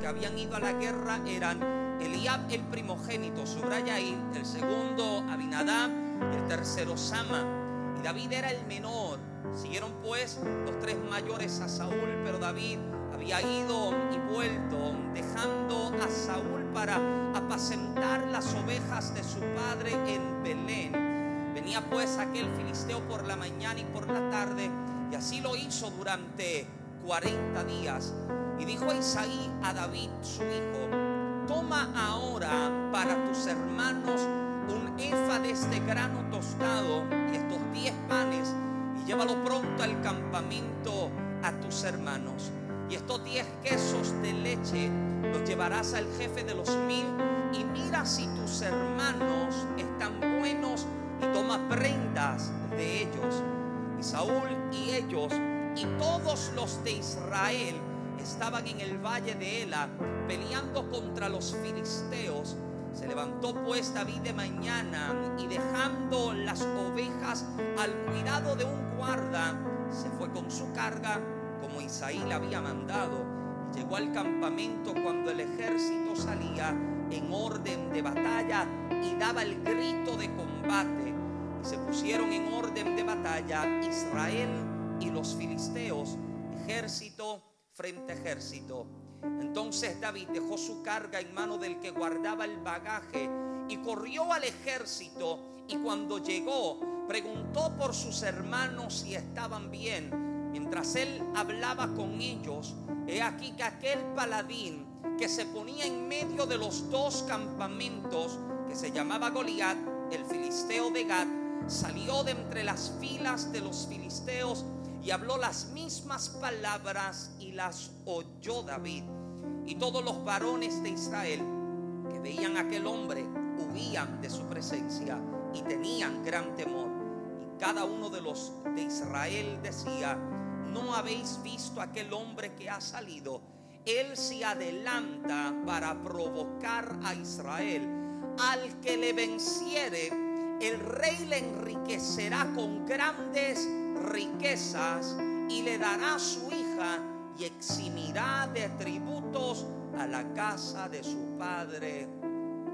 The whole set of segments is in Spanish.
que habían ido a la guerra eran Eliab el primogénito, subraya ahí, el segundo Abinadab, el tercero Sama. Y David era el menor. Siguieron pues los tres mayores a Saúl, pero David había ido y vuelto, dejando a Saúl para apacentar las ovejas de su padre en Belén. Venía pues aquel filisteo por la mañana y por la tarde, y así lo hizo durante 40 días. Y dijo a Isaí a David, su hijo, toma ahora para tus hermanos un efa de este grano tostado y estos 10 panes, y llévalo pronto al campamento a tus hermanos y estos diez quesos de leche los llevarás al jefe de los mil y mira si tus hermanos están buenos y toma prendas de ellos. Y Saúl y ellos y todos los de Israel estaban en el valle de Ela peleando contra los filisteos. Se levantó pues David de mañana y dejando las ovejas al cuidado de un guarda, se fue con su carga como Isaí le había mandado. Llegó al campamento cuando el ejército salía en orden de batalla y daba el grito de combate. Y se pusieron en orden de batalla Israel y los filisteos, ejército frente ejército. Entonces David dejó su carga en mano del que guardaba el bagaje y corrió al ejército y cuando llegó preguntó por sus hermanos si estaban bien Mientras él hablaba con ellos, he aquí que aquel paladín que se ponía en medio de los dos campamentos, que se llamaba Goliat, el filisteo de Gad, salió de entre las filas de los filisteos y habló las mismas palabras y las oyó David. Y todos los varones de Israel que veían a aquel hombre huían de su presencia y tenían gran temor. Y cada uno de los de Israel decía, no habéis visto aquel hombre que ha salido. Él se adelanta para provocar a Israel. Al que le venciere, el rey le enriquecerá con grandes riquezas y le dará su hija y eximirá de tributos a la casa de su padre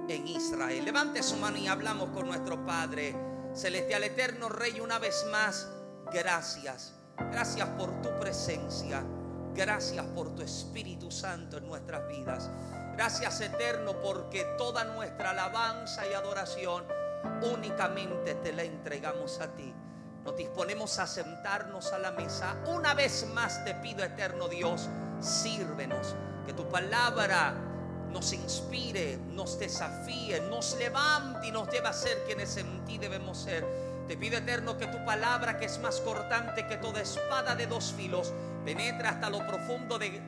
en Israel. Levante su mano y hablamos con nuestro Padre Celestial Eterno Rey una vez más. Gracias Gracias por tu presencia. Gracias por tu Espíritu Santo en nuestras vidas. Gracias eterno porque toda nuestra alabanza y adoración únicamente te la entregamos a ti. Nos disponemos a sentarnos a la mesa. Una vez más te pido, eterno Dios, sírvenos. Que tu palabra nos inspire, nos desafíe, nos levante y nos lleve a ser quienes en ti debemos ser te pido eterno que tu palabra, que es más cortante que toda espada de dos filos, penetre hasta lo profundo de,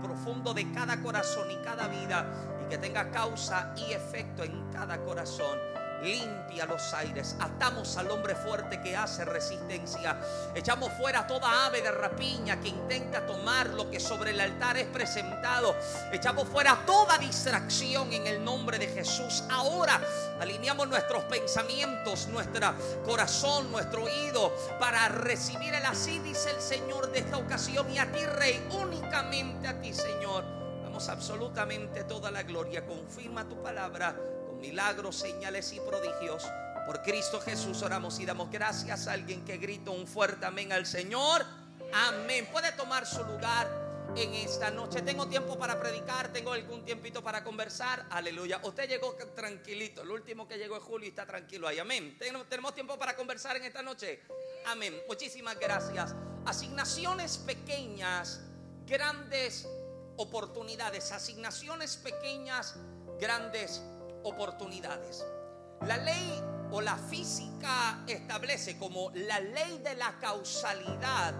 profundo de cada corazón y cada vida y que tenga causa y efecto en cada corazón limpia los aires. Atamos al hombre fuerte que hace resistencia. Echamos fuera toda ave de rapiña que intenta tomar lo que sobre el altar es presentado. Echamos fuera toda distracción en el nombre de Jesús. Ahora alineamos nuestros pensamientos, nuestro corazón, nuestro oído para recibir el así, dice el Señor de esta ocasión. Y a ti, Rey, únicamente a ti, Señor. Damos absolutamente toda la gloria. Confirma tu palabra milagros, señales y prodigios. Por Cristo Jesús oramos y damos gracias a alguien que grita un fuerte amén al Señor. Amén. Puede tomar su lugar en esta noche. Tengo tiempo para predicar, tengo algún tiempito para conversar. Aleluya. Usted llegó tranquilito. El último que llegó es Julio y está tranquilo ahí. Amén. Tenemos tiempo para conversar en esta noche. Amén. Muchísimas gracias. Asignaciones pequeñas, grandes oportunidades. Asignaciones pequeñas, grandes oportunidades. La ley o la física establece como la ley de la causalidad,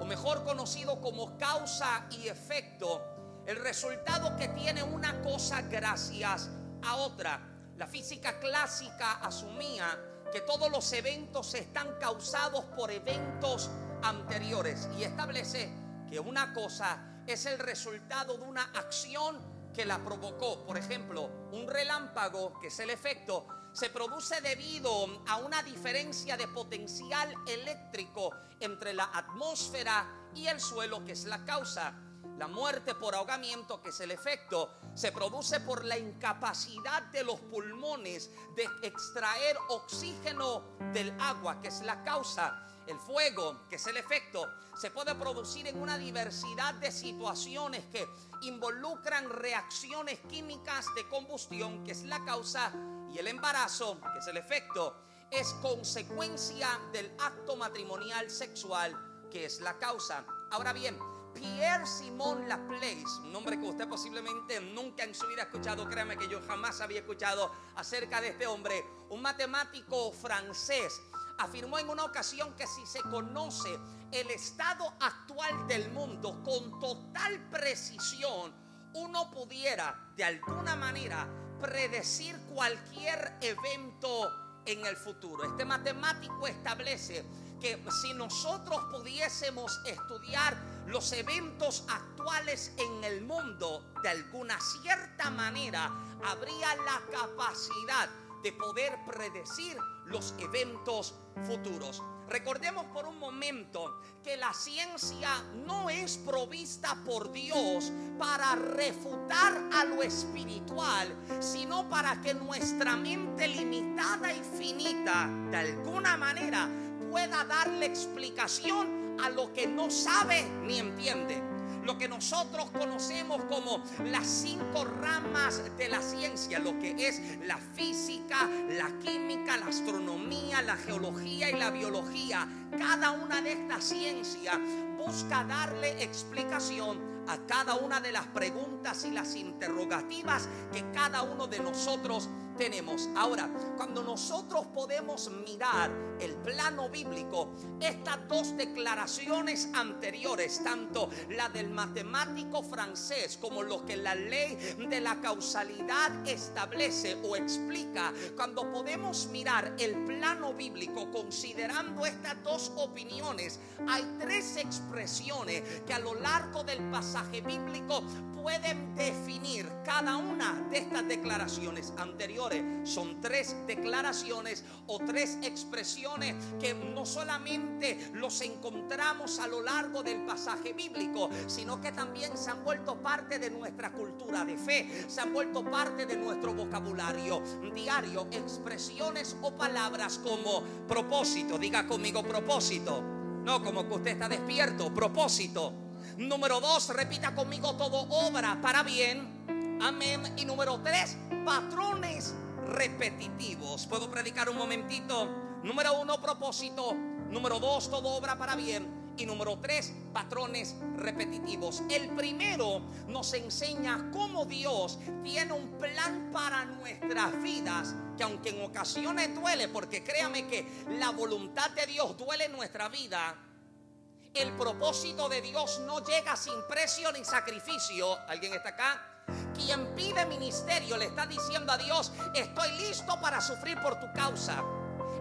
o mejor conocido como causa y efecto, el resultado que tiene una cosa gracias a otra. La física clásica asumía que todos los eventos están causados por eventos anteriores y establece que una cosa es el resultado de una acción que la provocó. Por ejemplo, un relámpago, que es el efecto, se produce debido a una diferencia de potencial eléctrico entre la atmósfera y el suelo, que es la causa. La muerte por ahogamiento, que es el efecto, se produce por la incapacidad de los pulmones de extraer oxígeno del agua, que es la causa. El fuego, que es el efecto, se puede producir en una diversidad de situaciones que involucran reacciones químicas de combustión, que es la causa, y el embarazo, que es el efecto, es consecuencia del acto matrimonial sexual, que es la causa. Ahora bien, Pierre Simon Laplace, un nombre que usted posiblemente nunca en su vida ha escuchado, créame que yo jamás había escuchado acerca de este hombre, un matemático francés, afirmó en una ocasión que si se conoce el estado actual del mundo con total precisión, uno pudiera de alguna manera predecir cualquier evento en el futuro. Este matemático establece que si nosotros pudiésemos estudiar los eventos actuales en el mundo, de alguna cierta manera habría la capacidad de poder predecir los eventos futuros. Recordemos por un momento que la ciencia no es provista por Dios para refutar a lo espiritual, sino para que nuestra mente limitada y finita, de alguna manera, pueda darle explicación a lo que no sabe ni entiende. Lo que nosotros conocemos como las cinco ramas de la ciencia, lo que es la física, la química, la astronomía, la geología y la biología. Cada una de estas ciencias busca darle explicación a cada una de las preguntas y las interrogativas que cada uno de nosotros tenemos. Ahora, cuando nosotros podemos mirar el plano bíblico, estas dos declaraciones anteriores, tanto la del matemático francés como lo que la ley de la causalidad establece o explica, cuando podemos mirar el plano bíblico considerando estas dos opiniones, hay tres expresiones que a lo largo del pasaje bíblico pueden definir cada una de estas declaraciones anteriores. Son tres declaraciones o tres expresiones que no solamente los encontramos a lo largo del pasaje bíblico, sino que también se han vuelto parte de nuestra cultura de fe, se han vuelto parte de nuestro vocabulario diario, expresiones o palabras como propósito, diga conmigo propósito, no como que usted está despierto, propósito. Número dos, repita conmigo todo obra para bien. Amén. Y número tres, patrones repetitivos. ¿Puedo predicar un momentito? Número uno, propósito. Número dos, todo obra para bien. Y número tres, patrones repetitivos. El primero nos enseña cómo Dios tiene un plan para nuestras vidas, que aunque en ocasiones duele, porque créame que la voluntad de Dios duele en nuestra vida, el propósito de Dios no llega sin precio ni sacrificio. ¿Alguien está acá? Quien pide ministerio le está diciendo a Dios, estoy listo para sufrir por tu causa.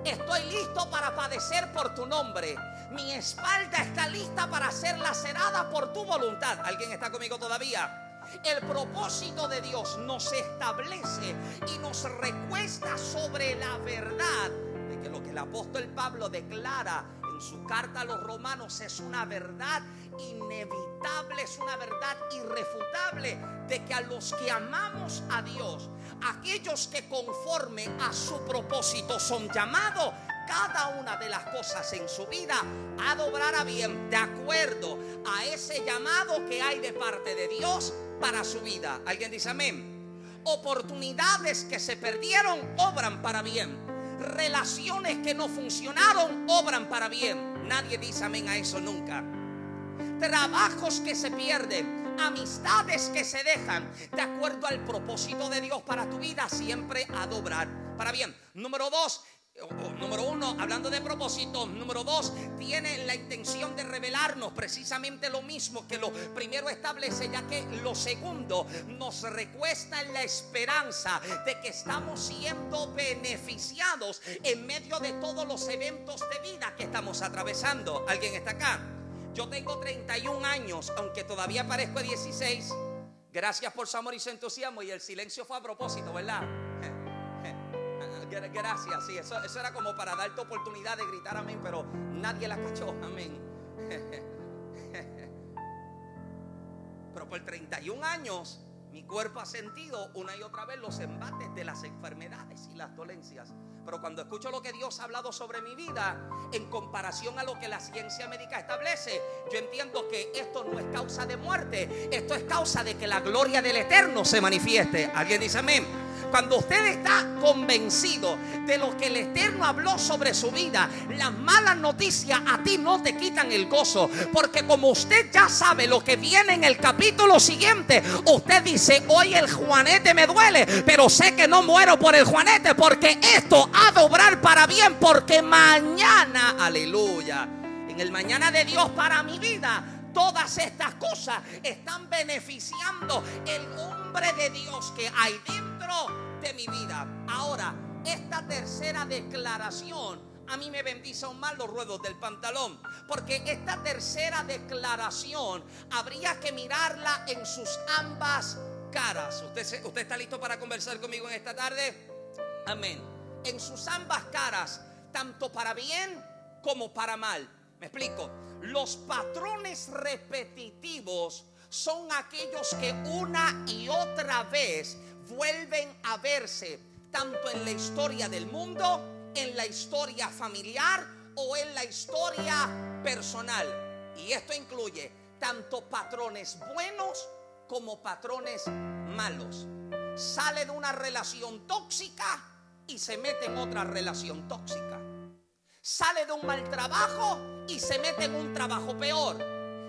Estoy listo para padecer por tu nombre. Mi espalda está lista para ser lacerada por tu voluntad. ¿Alguien está conmigo todavía? El propósito de Dios nos establece y nos recuesta sobre la verdad de que lo que el apóstol Pablo declara su carta a los romanos es una verdad inevitable, es una verdad irrefutable de que a los que amamos a Dios, aquellos que conforme a su propósito son llamados, cada una de las cosas en su vida a doblar a bien de acuerdo a ese llamado que hay de parte de Dios para su vida. ¿Alguien dice amén? Oportunidades que se perdieron obran para bien relaciones que no funcionaron obran para bien. Nadie dice amén a eso nunca. Trabajos que se pierden, amistades que se dejan, de acuerdo al propósito de Dios para tu vida, siempre a doblar para bien. Número dos, Número uno, hablando de propósito. Número dos, tiene la intención de revelarnos precisamente lo mismo que lo primero establece, ya que lo segundo nos recuesta en la esperanza de que estamos siendo beneficiados en medio de todos los eventos de vida que estamos atravesando. ¿Alguien está acá? Yo tengo 31 años, aunque todavía parezco 16. Gracias por su amor y su entusiasmo. Y el silencio fue a propósito, ¿verdad? Gracias, sí, eso, eso era como para darte oportunidad de gritar amén, pero nadie la cachó, amén. Pero por 31 años mi cuerpo ha sentido una y otra vez los embates de las enfermedades y las dolencias. Pero cuando escucho lo que Dios ha hablado sobre mi vida, en comparación a lo que la ciencia médica establece, yo entiendo que esto no es causa de muerte, esto es causa de que la gloria del Eterno se manifieste. ¿Alguien dice amén? Cuando usted está convencido de lo que el Eterno habló sobre su vida, las malas noticias a ti no te quitan el gozo. Porque como usted ya sabe lo que viene en el capítulo siguiente, usted dice, hoy el juanete me duele, pero sé que no muero por el juanete porque esto ha de obrar para bien, porque mañana, aleluya, en el mañana de Dios para mi vida, todas estas cosas están beneficiando el hombre de Dios que hay dentro de mi vida. Ahora, esta tercera declaración a mí me bendice aún más los ruedos del pantalón. Porque esta tercera declaración habría que mirarla en sus ambas caras. ¿Usted, ¿Usted está listo para conversar conmigo en esta tarde? Amén. En sus ambas caras, tanto para bien como para mal. Me explico. Los patrones repetitivos son aquellos que una y otra vez vuelven a verse tanto en la historia del mundo, en la historia familiar o en la historia personal. Y esto incluye tanto patrones buenos como patrones malos. Sale de una relación tóxica y se mete en otra relación tóxica. Sale de un mal trabajo y se mete en un trabajo peor.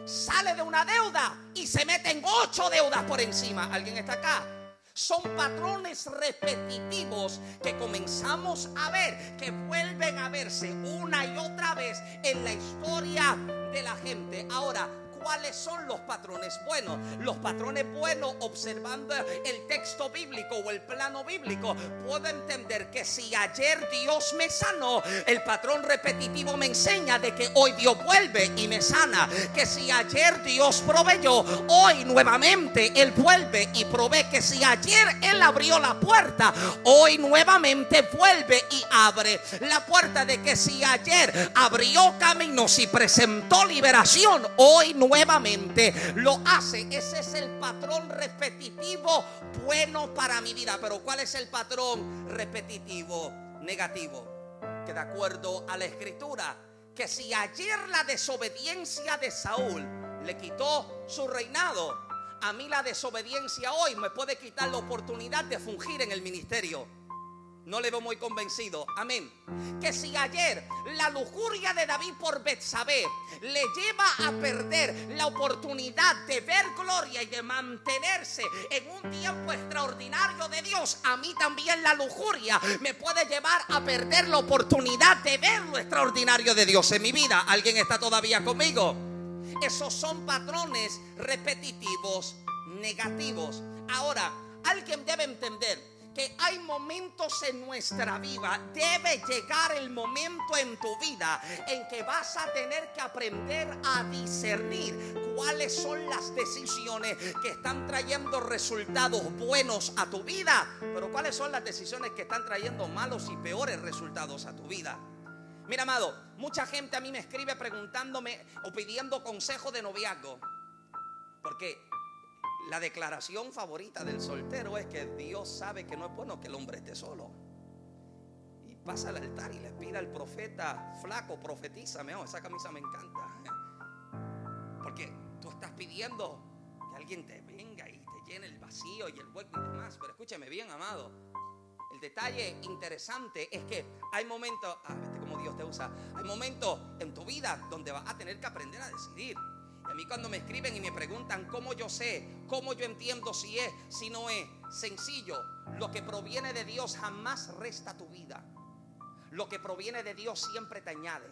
Sale de una deuda y se mete en ocho deudas por encima. ¿Alguien está acá? Son patrones repetitivos que comenzamos a ver, que vuelven a verse una y otra vez en la historia de la gente. Ahora, cuáles son los patrones buenos. Los patrones buenos, observando el texto bíblico o el plano bíblico, puedo entender que si ayer Dios me sanó, el patrón repetitivo me enseña de que hoy Dios vuelve y me sana. Que si ayer Dios proveyó, hoy nuevamente Él vuelve y provee. Que si ayer Él abrió la puerta, hoy nuevamente vuelve y abre la puerta. De que si ayer abrió caminos y presentó liberación, hoy nuevamente nuevamente lo hace. Ese es el patrón repetitivo bueno para mi vida. Pero ¿cuál es el patrón repetitivo negativo? Que de acuerdo a la escritura, que si ayer la desobediencia de Saúl le quitó su reinado, a mí la desobediencia hoy me puede quitar la oportunidad de fungir en el ministerio no le veo muy convencido. Amén. Que si ayer la lujuria de David por Betsabé le lleva a perder la oportunidad de ver gloria y de mantenerse en un tiempo extraordinario de Dios, a mí también la lujuria me puede llevar a perder la oportunidad de ver lo extraordinario de Dios en mi vida. ¿Alguien está todavía conmigo? Esos son patrones repetitivos negativos. Ahora, alguien debe entender hay momentos en nuestra vida, debe llegar el momento en tu vida en que vas a tener que aprender a discernir cuáles son las decisiones que están trayendo resultados buenos a tu vida, pero cuáles son las decisiones que están trayendo malos y peores resultados a tu vida. Mira, amado, mucha gente a mí me escribe preguntándome o pidiendo consejo de noviazgo. Porque la declaración favorita del soltero es que Dios sabe que no es bueno que el hombre esté solo. Y pasa al altar y le pide al profeta, flaco, profetízame, oh, esa camisa me encanta. Porque tú estás pidiendo que alguien te venga y te llene el vacío y el hueco y demás. Pero escúchame bien, amado. El detalle interesante es que hay momentos, ah, vete como Dios te usa, hay momentos en tu vida donde vas a tener que aprender a decidir. A mí cuando me escriben y me preguntan cómo yo sé, cómo yo entiendo si es, si no es, sencillo, lo que proviene de Dios jamás resta tu vida. Lo que proviene de Dios siempre te añade.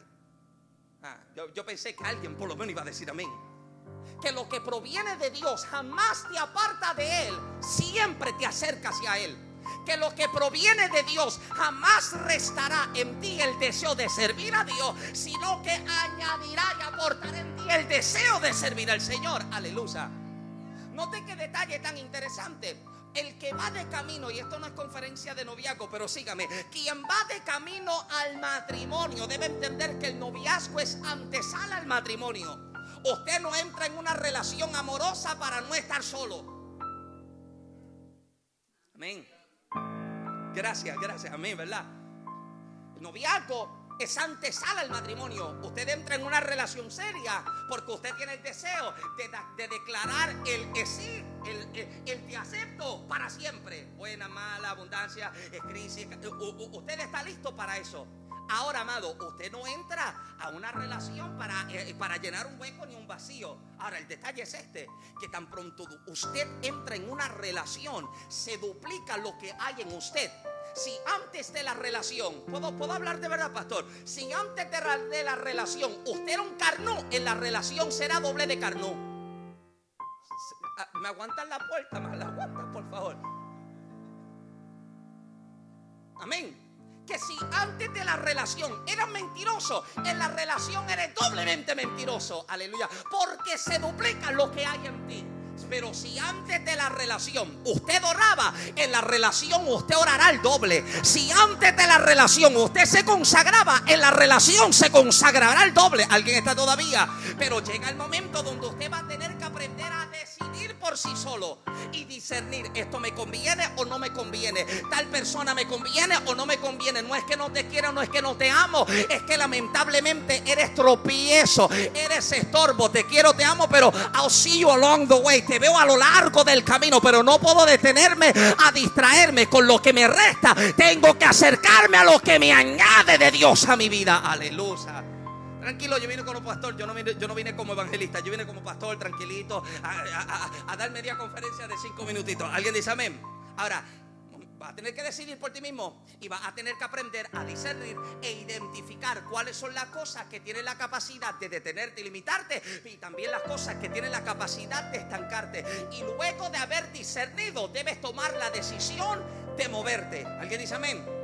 Ah, yo, yo pensé que alguien por lo menos iba a decir amén. Que lo que proviene de Dios jamás te aparta de Él, siempre te acerca hacia Él que lo que proviene de Dios jamás restará en ti el deseo de servir a Dios, sino que añadirá y aportará en ti el deseo de servir al Señor. Aleluya. Note qué detalle tan interesante. El que va de camino, y esto no es conferencia de noviazgo, pero sígame, quien va de camino al matrimonio debe entender que el noviazgo es antesala al matrimonio. Usted no entra en una relación amorosa para no estar solo. Amén. Gracias, gracias. Amén, ¿verdad? El noviazgo es antesala al matrimonio. Usted entra en una relación seria porque usted tiene el deseo de, declarar el que sí, el, el, te acepto para siempre. Buena, mala, abundancia, crisis. Usted está listo para eso. Ahora, amado, usted no entra a una relación para, eh, para llenar un hueco ni un vacío. Ahora, el detalle es este, que tan pronto usted entra en una relación, se duplica lo que hay en usted. Si antes de la relación, ¿puedo, puedo hablar de verdad, pastor? Si antes de, la relación usted era un carnú, en la relación será doble de carnú. Ah, ¿Me aguantan la puerta? ¿Me la aguantan, por favor? Amén que si antes de la relación eras mentiroso, en la relación eres doblemente mentiroso. Aleluya. Porque se duplica lo que hay en ti. Pero si antes de la relación usted oraba, en la relación usted orará el doble. Si antes de la relación usted se consagraba, en la relación se consagrará el doble. Alguien está todavía. Pero llega el momento donde usted va a tener por sí solo y discernir, esto me conviene o no me conviene, tal persona me conviene o no me conviene, no es que no te quiera, no es que no te amo, es que lamentablemente eres tropiezo, eres estorbo, te quiero, te amo, pero I'll see you along the way, te veo a lo largo del camino, pero no puedo detenerme a distraerme con lo que me resta, tengo que acercarme a lo que me añade de Dios a mi vida, aleluya. Tranquilo, yo vine como pastor, yo no vine, yo no vine como evangelista, yo vine como pastor, tranquilito, a, dar media conferencia de cinco minutitos. ¿Alguien dice amén? Ahora, vas a tener que decidir por ti mismo y vas a tener que aprender a discernir e identificar cuáles son las cosas que tienen la capacidad de detenerte y limitarte y también las cosas que tienen la capacidad de estancarte. Y luego de haber discernido, debes tomar la decisión de moverte. ¿Alguien dice amén?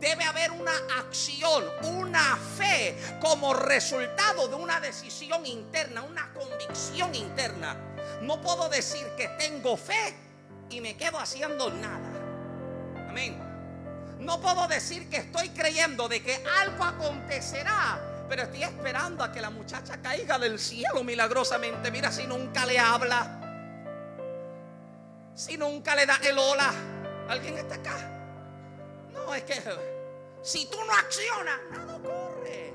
Debe haber una acción, una fe como resultado de una decisión interna, una convicción interna. No puedo decir que tengo fe y me quedo haciendo nada. Amén. No puedo decir que estoy creyendo de que algo acontecerá, pero estoy esperando a que la muchacha caiga del cielo milagrosamente. Mira, si nunca le habla, si nunca le da el hola, ¿alguien está acá? Es que si tú no accionas, nada ocurre,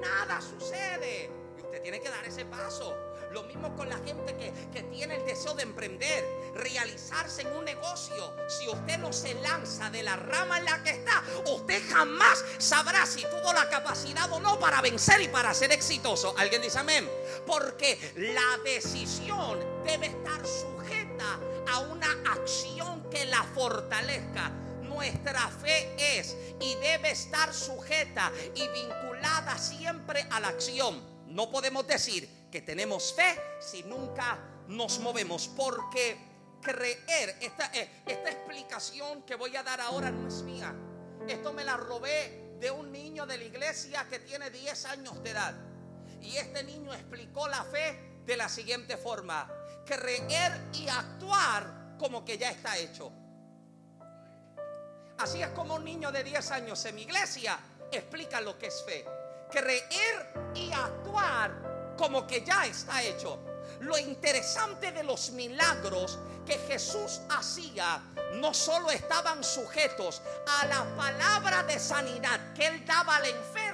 nada sucede. Y usted tiene que dar ese paso. Lo mismo con la gente que, que, tiene el deseo de emprender, realizarse en un negocio. Si usted no se lanza de la rama en la que está, usted jamás sabrá si tuvo la capacidad o no para vencer y para ser exitoso. ¿Alguien dice amén? Porque la decisión debe estar sujeta a una acción que la fortalezca nuestra fe es y debe estar sujeta y vinculada siempre a la acción. No podemos decir que tenemos fe si nunca nos movemos, porque creer, esta, eh, esta explicación que voy a dar ahora no es mía. Esto me la robé de un niño de la iglesia que tiene 10 años de edad. Y este niño explicó la fe de la siguiente forma. Creer y actuar como que ya está hecho. Así es como un niño de 10 años en mi iglesia explica lo que es fe. Creer y actuar como que ya está hecho. Lo interesante de los milagros que Jesús hacía no solo estaban sujetos a la palabra de sanidad que él daba al enfermo,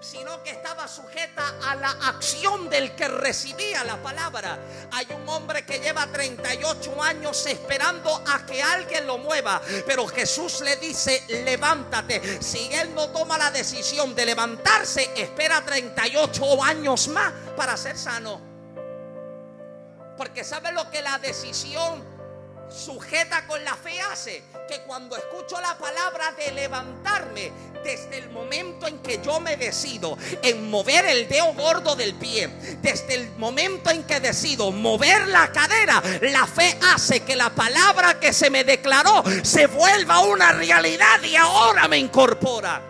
sino que estaba sujeta a la acción del que recibía la palabra. Hay un hombre que lleva 38 años esperando a que alguien lo mueva, pero Jesús le dice, levántate. Si él no toma la decisión de levantarse, espera 38 años más para ser sano. Porque sabe lo que la decisión sujeta con la fe hace que cuando escucho la palabra de levantarme, desde el momento en que yo me decido en mover el dedo gordo del pie, desde el momento en que decido mover la cadera, la fe hace que la palabra que se me declaró se vuelva una realidad y ahora me incorpora.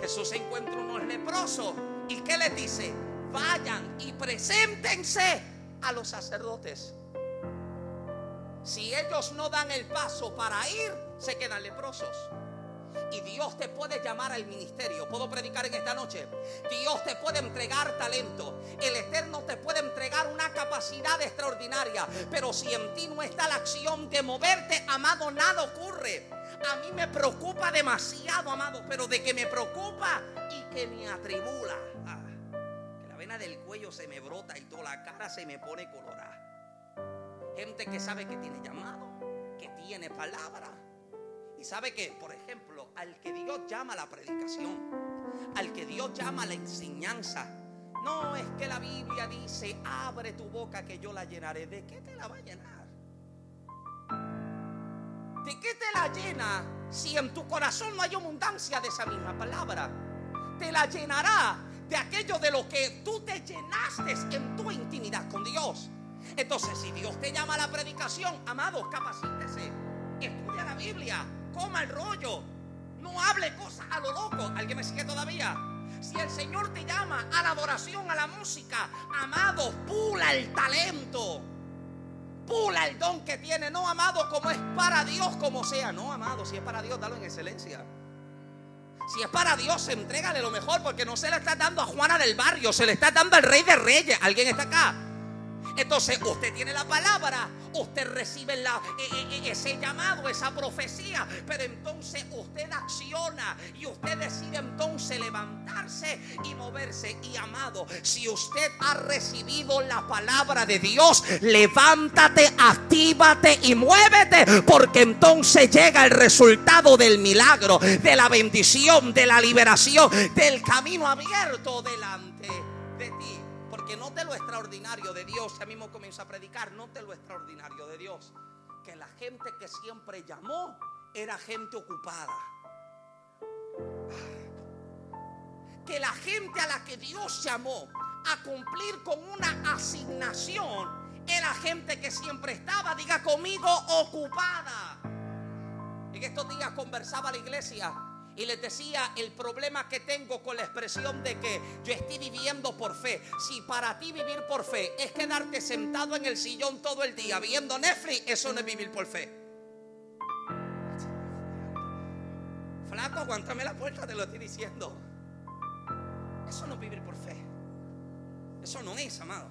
Jesús encuentra unos leprosos y ¿qué les dice? Vayan y preséntense a los sacerdotes. Si ellos no dan el paso para ir, se quedan leprosos. Y Dios te puede llamar al ministerio. ¿Puedo predicar en esta noche? Dios te puede entregar talento. El Eterno te puede entregar una capacidad extraordinaria. Pero si en ti no está la acción de moverte, amado, nada ocurre. A mí me preocupa demasiado, amado. Pero de que me preocupa y que me atribula. Ah, que la vena del cuello se me brota y toda la cara se me pone colorada. Gente que sabe que tiene llamado, que tiene palabra. Y sabe que, por ejemplo, al que Dios llama a la predicación, al que Dios llama a la enseñanza, no es que la Biblia dice, abre tu boca que yo la llenaré. ¿De qué te la va a llenar? ¿De qué te la llena si en tu corazón no hay abundancia de esa misma palabra? Te la llenará de aquello de lo que tú te llenaste en tu intimidad con Dios. Entonces, si Dios te llama a la predicación, amados, capacítese, estudia la Biblia, coma el rollo, no hable cosas a lo loco. ¿Alguien me sigue todavía? Si el Señor te llama a la adoración, a la música, amado, pula el talento. Pula el don que tiene. No, amado, como es para Dios, como sea. No, amado, si es para Dios, dalo en excelencia. Si es para Dios, entrégale lo mejor, porque no se le está dando a Juana del barrio, se le está dando al Rey de Reyes. ¿Alguien está acá? Entonces usted tiene la palabra, usted recibe la, e, e, e, ese llamado, esa profecía, pero entonces usted acciona y usted decide entonces levantarse y moverse. Y amado, si usted ha recibido la palabra de Dios, levántate, actívate y muévete, porque entonces llega el resultado del milagro, de la bendición, de la liberación, del camino abierto delante extraordinario de Dios. Ya mismo comienza a predicar, note lo extraordinario de Dios. Que la gente que siempre llamó era gente ocupada. Que la gente a la que Dios llamó a cumplir con una asignación era gente que siempre estaba, diga conmigo, ocupada. En estos días conversaba la iglesia y les decía el problema que tengo con la expresión de que yo estoy viviendo por fe. Si para ti vivir por fe es quedarte sentado en el sillón todo el día viendo Netflix, eso no es vivir por fe. Flaco, aguántame la puerta, te lo estoy diciendo. Eso no es vivir por fe. Eso no es, amado.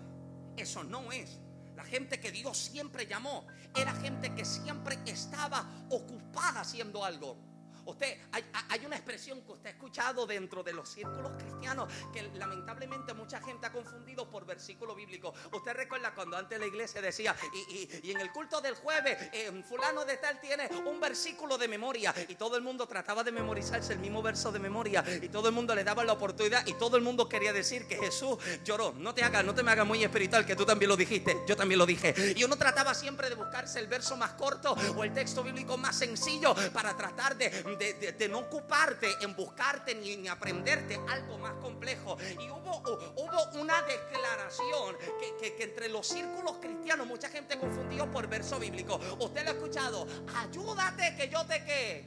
Eso no es. La gente que Dios siempre llamó era gente que siempre estaba ocupada haciendo algo. Usted, hay, una expresión que usted ha escuchado dentro de los círculos cristianos que lamentablemente mucha gente ha confundido por versículo bíblico. Usted recuerda cuando antes la iglesia decía, y, en el culto del jueves, eh, fulano de tal tiene un versículo de memoria y todo el mundo trataba de memorizarse el mismo verso de memoria y todo el mundo le daba la oportunidad y todo el mundo quería decir que Jesús lloró. No te hagas, no te me hagas muy espiritual que tú también lo dijiste, yo también lo dije. Y uno trataba siempre de buscarse el verso más corto o el texto bíblico más sencillo para tratar de de, no ocuparte en buscarte ni, en aprenderte algo más complejo. Y hubo, hubo una declaración que, entre los círculos cristianos mucha gente confundió por verso bíblico. Usted lo ha escuchado. Ayúdate que yo te que.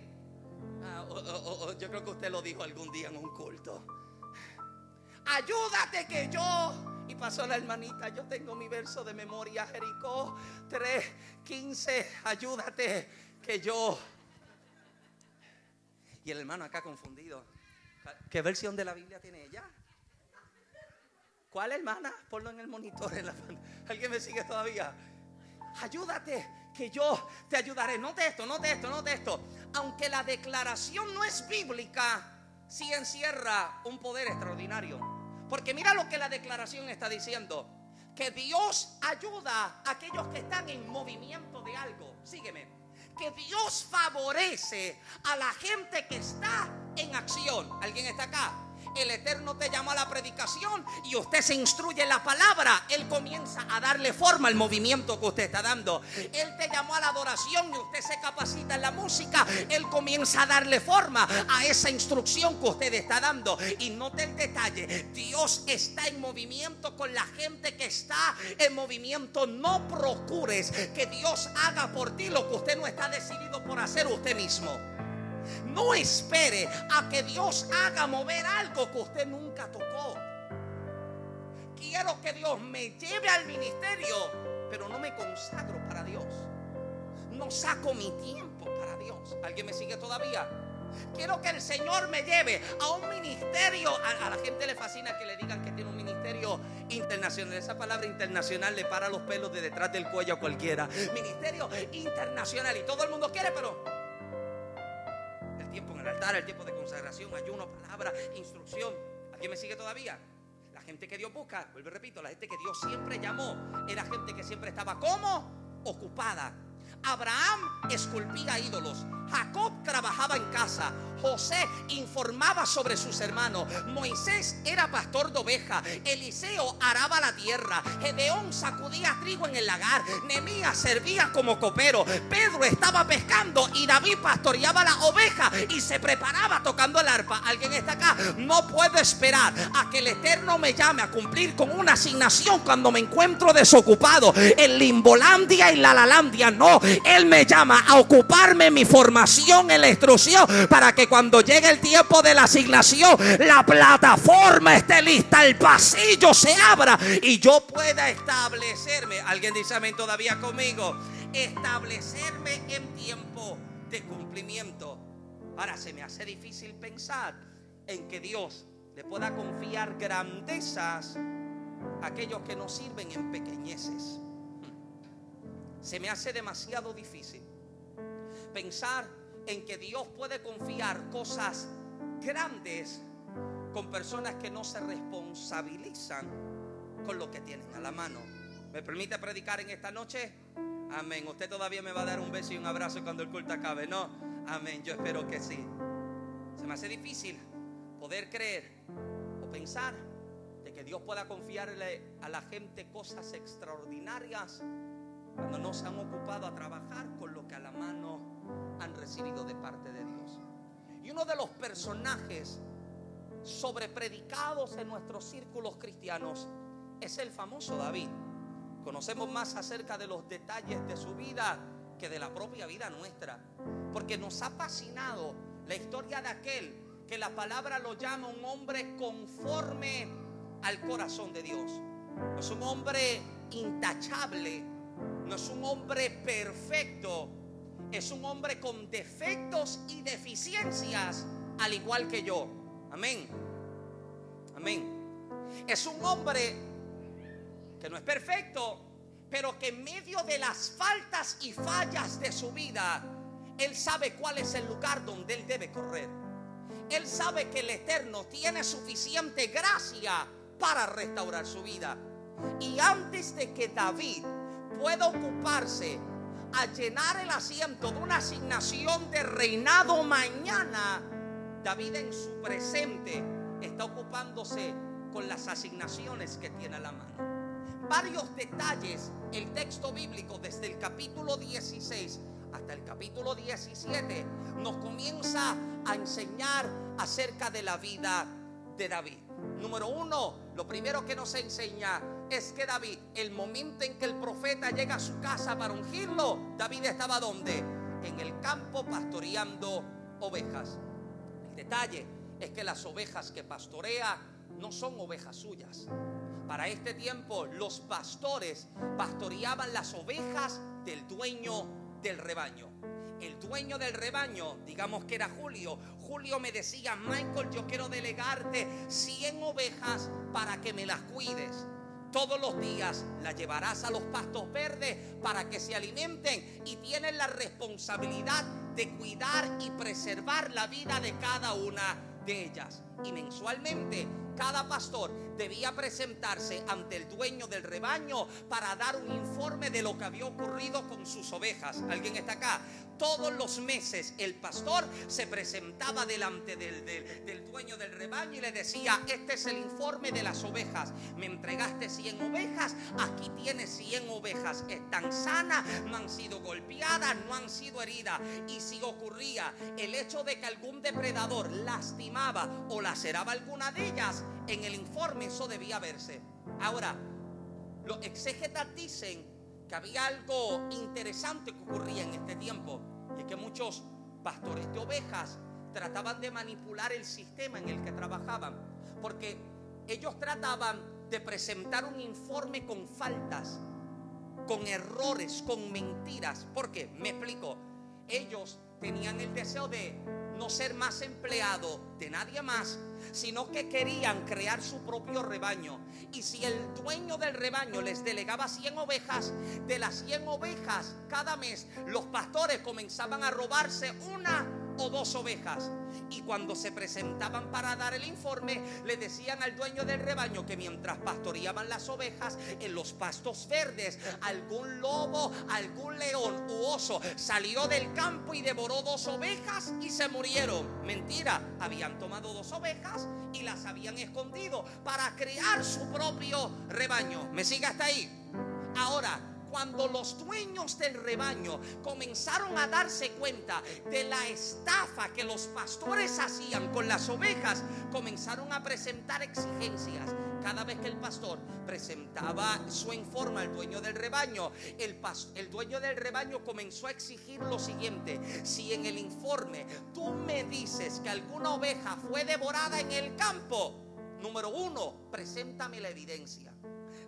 Ah, yo creo que usted lo dijo algún día en un culto. Ayúdate que yo. Y pasó la hermanita, yo tengo mi verso de memoria, Jericó 3, 15, ayúdate que yo y el hermano acá confundido. ¿Qué versión de la Biblia tiene ella? ¿Cuál hermana? Ponlo en el monitor. ¿Alguien me sigue todavía? Ayúdate, que yo te ayudaré. No de esto, no de esto, no de esto. Aunque la declaración no es bíblica, sí encierra un poder extraordinario. Porque mira lo que la declaración está diciendo. Que Dios ayuda a aquellos que están en movimiento de algo. Sígueme que Dios favorece a la gente que está en acción. ¿Alguien está acá? El Eterno te llama a la predicación y usted se instruye en la palabra, Él comienza a darle forma al movimiento que usted está dando. Él te llamó a la adoración y usted se capacita en la música, Él comienza a darle forma a esa instrucción que usted está dando. Y note el detalle, Dios está en movimiento con la gente que está en movimiento. No procures que Dios haga por ti lo que usted no está decidido por hacer usted mismo. No espere a que Dios haga mover algo que usted nunca tocó. Quiero que Dios me lleve al ministerio, pero no me consagro para Dios. No saco mi tiempo para Dios. ¿Alguien me sigue todavía? Quiero que el Señor me lleve a un ministerio. A, la gente le fascina que le digan que tiene un ministerio internacional. Esa palabra internacional le para los pelos de detrás del cuello a cualquiera. Ministerio internacional. Y todo el mundo quiere, pero el altar, el tiempo de consagración, ayuno, palabra, instrucción. ¿Alguien me sigue todavía? La gente que Dios busca, vuelvo y repito, la gente que Dios siempre llamó, era gente que siempre estaba como ocupada Abraham esculpía ídolos. Jacob trabajaba en casa. José informaba sobre sus hermanos. Moisés era pastor de oveja. Eliseo araba la tierra. Gedeón sacudía trigo en el lagar. Nemías servía como copero. Pedro estaba pescando y David pastoreaba la oveja y se preparaba tocando el arpa. ¿Alguien está acá? No puedo esperar a que el Eterno me llame a cumplir con una asignación cuando me encuentro desocupado en Limbolandia y la Lalandia. No, Él me llama a ocuparme mi formación en la instrucción para que cuando llegue el tiempo de la asignación, la plataforma esté lista, el pasillo se abra y yo pueda establecerme. Alguien dice amén todavía conmigo. Establecerme en tiempo de cumplimiento. Ahora se me hace difícil pensar en que Dios le pueda confiar grandezas a aquellos que no sirven en pequeñeces. Se me hace demasiado difícil pensar en que Dios puede confiar cosas grandes con personas que no se responsabilizan con lo que tienen a la mano. ¿Me permite predicar en esta noche? Amén. Usted todavía me va a dar un beso y un abrazo cuando el culto acabe, ¿no? Amén. Yo espero que sí. Se me hace difícil poder creer o pensar de que Dios pueda confiarle a la gente cosas extraordinarias cuando no se han ocupado a trabajar con lo que a la mano han recibido de parte de Dios. Y uno de los personajes sobrepredicados en nuestros círculos cristianos es el famoso David. Conocemos más acerca de los detalles de su vida que de la propia vida nuestra. Porque nos ha fascinado la historia de aquel que la palabra lo llama un hombre conforme al corazón de Dios. No es un hombre intachable, no es un hombre perfecto, es un hombre con defectos y deficiencias, al igual que yo. Amén. Amén. Es un hombre que no es perfecto, pero que en medio de las faltas y fallas de su vida, él sabe cuál es el lugar donde él debe correr. Él sabe que el Eterno tiene suficiente gracia para restaurar su vida. Y antes de que David pueda ocuparse a llenar el asiento de una asignación de reinado mañana, David en su presente está ocupándose con las asignaciones que tiene a la mano. Varios detalles, el texto bíblico desde el capítulo 16 hasta el capítulo 17 nos comienza a enseñar acerca de la vida de David. Número uno, lo primero que nos enseña es que David, el momento en que el profeta llega a su casa para ungirlo, David estaba donde? En el campo pastoreando ovejas. El detalle es que las ovejas que pastorea no son ovejas suyas. Para este tiempo los pastores pastoreaban las ovejas del dueño del rebaño. El dueño del rebaño, digamos que era Julio, Julio me decía, Michael, yo quiero delegarte 100 ovejas para que me las cuides todos los días las llevarás a los pastos verdes para que se alimenten y tienen la responsabilidad de cuidar y preservar la vida de cada una de ellas. Y mensualmente cada pastor debía presentarse ante el dueño del rebaño para dar un informe de lo que había ocurrido con sus ovejas. ¿Alguien está acá? Todos los meses el pastor se presentaba delante del, dueño del rebaño y le decía, este es el informe de las ovejas. Me entregaste 100 ovejas, aquí tienes 100 ovejas. Están sanas, no han sido golpeadas, no han sido heridas. Y si ocurría el hecho de que algún depredador lastimaba o laceraba alguna de ellas, en el informe eso debía verse. Ahora, los exégetas dicen que había algo interesante que ocurría en este tiempo. Y es que muchos pastores de ovejas trataban de manipular el sistema en el que trabajaban. Porque ellos trataban de presentar un informe con faltas, con errores, con mentiras. ¿Por qué? Me explico. Ellos tenían el deseo de no ser más empleado de nadie más, sino que querían crear su propio rebaño. Y si el dueño del rebaño les delegaba 100 ovejas, de las 100 ovejas cada mes, los pastores comenzaban a robarse una o dos ovejas. Y cuando se presentaban para dar el informe, le decían al dueño del rebaño que mientras pastoreaban las ovejas en los pastos verdes, algún lobo, algún león u oso salió del campo y devoró dos ovejas y se murieron. Mentira, habían tomado dos ovejas y las habían escondido para crear su propio rebaño. ¿Me sigue hasta ahí? Ahora, cuando los dueños del rebaño comenzaron a darse cuenta de la estafa que los pastores hacían con las ovejas, comenzaron a presentar exigencias. Cada vez que el pastor presentaba su informe al dueño del rebaño, el, dueño del rebaño comenzó a exigir lo siguiente. Si en el informe tú me dices que alguna oveja fue devorada en el campo, número uno, preséntame la evidencia.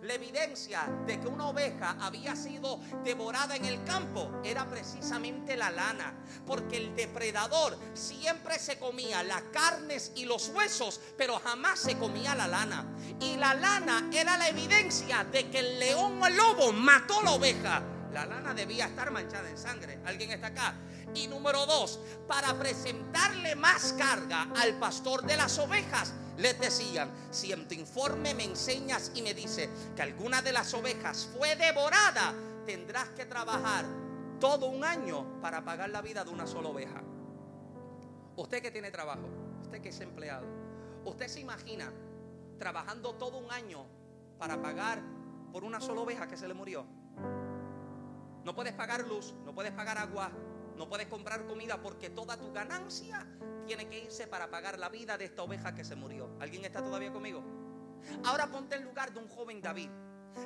La evidencia de que una oveja había sido devorada en el campo era precisamente la lana, porque el depredador siempre se comía las carnes y los huesos, pero jamás se comía la lana. Y la lana era la evidencia de que el león o el lobo mató la oveja. La lana debía estar manchada en sangre. ¿Alguien está acá? Y número dos, para presentarle más carga al pastor de las ovejas, les decían, si en tu informe me enseñas y me dice que alguna de las ovejas fue devorada, tendrás que trabajar todo un año para pagar la vida de una sola oveja. Usted que tiene trabajo, usted que es empleado, usted se imagina trabajando todo un año para pagar por una sola oveja que se le murió. No puedes pagar luz, no puedes pagar agua, no puedes comprar comida porque toda tu ganancia tiene que irse para pagar la vida de esta oveja que se murió. ¿Alguien está todavía conmigo? Ahora ponte en lugar de un joven David,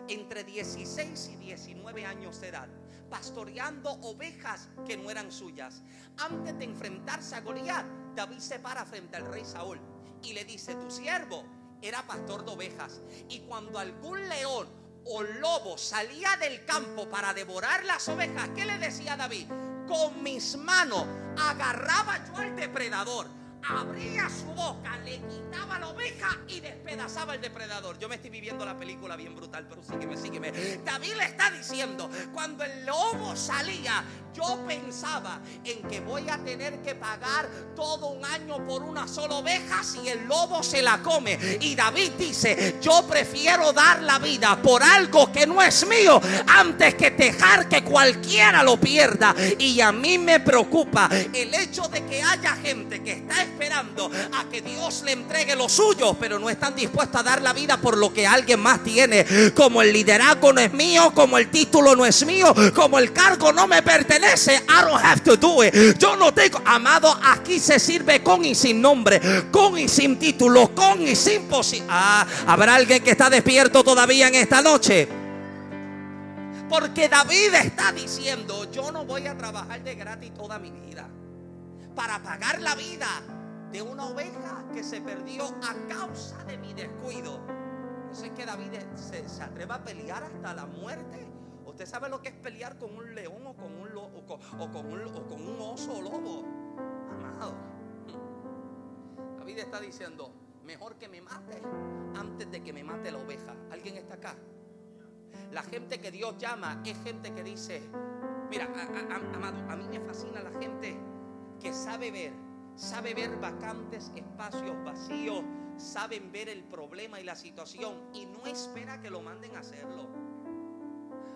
entre 16 y 19 años de edad, pastoreando ovejas que no eran suyas. Antes de enfrentarse a Goliat, David se para frente al rey Saúl y le dice, tu siervo era pastor de ovejas. Y cuando algún león o lobo salía del campo para devorar las ovejas, ¿qué le decía David? Con mis manos agarraba yo al depredador, abría su boca, le quitaba la oveja y despedazaba al depredador. Yo me estoy viviendo la película bien brutal, pero sígueme, sígueme. David le está diciendo, cuando el lobo salía, yo pensaba en que voy a tener que pagar todo un año por una sola oveja si el lobo se la come. Y David dice, yo prefiero dar la vida por algo que no es mío antes que dejar que cualquiera lo pierda. Y a mí me preocupa el hecho de que haya gente que está esperando a que Dios le entregue lo suyo, pero no están dispuestos a dar la vida por lo que alguien más tiene. Como el liderazgo no es mío, como el título no es mío, como el cargo no me pertenece I don't have to do it. Yo no tengo, amado, aquí se sirve con y sin nombre, con y sin título, con y sin posibilidad. Ah, habrá alguien que está despierto todavía en esta noche. Porque David está diciendo, yo no voy a trabajar de gratis toda mi vida para pagar la vida de una oveja que se perdió a causa de mi descuido. Eso es que David se, se atreva a pelear hasta la muerte ¿Usted sabe lo que es pelear con un león o con, un, oso o lobo? Amado. David está diciendo, mejor que me mate antes de que me mate la oveja. ¿Alguien está acá? La gente que Dios llama es gente que dice, mira, amado, a mí me fascina la gente que sabe ver, sabe ver vacantes, espacios vacíos, saben ver el problema y la situación y no espera que lo manden a hacerlo.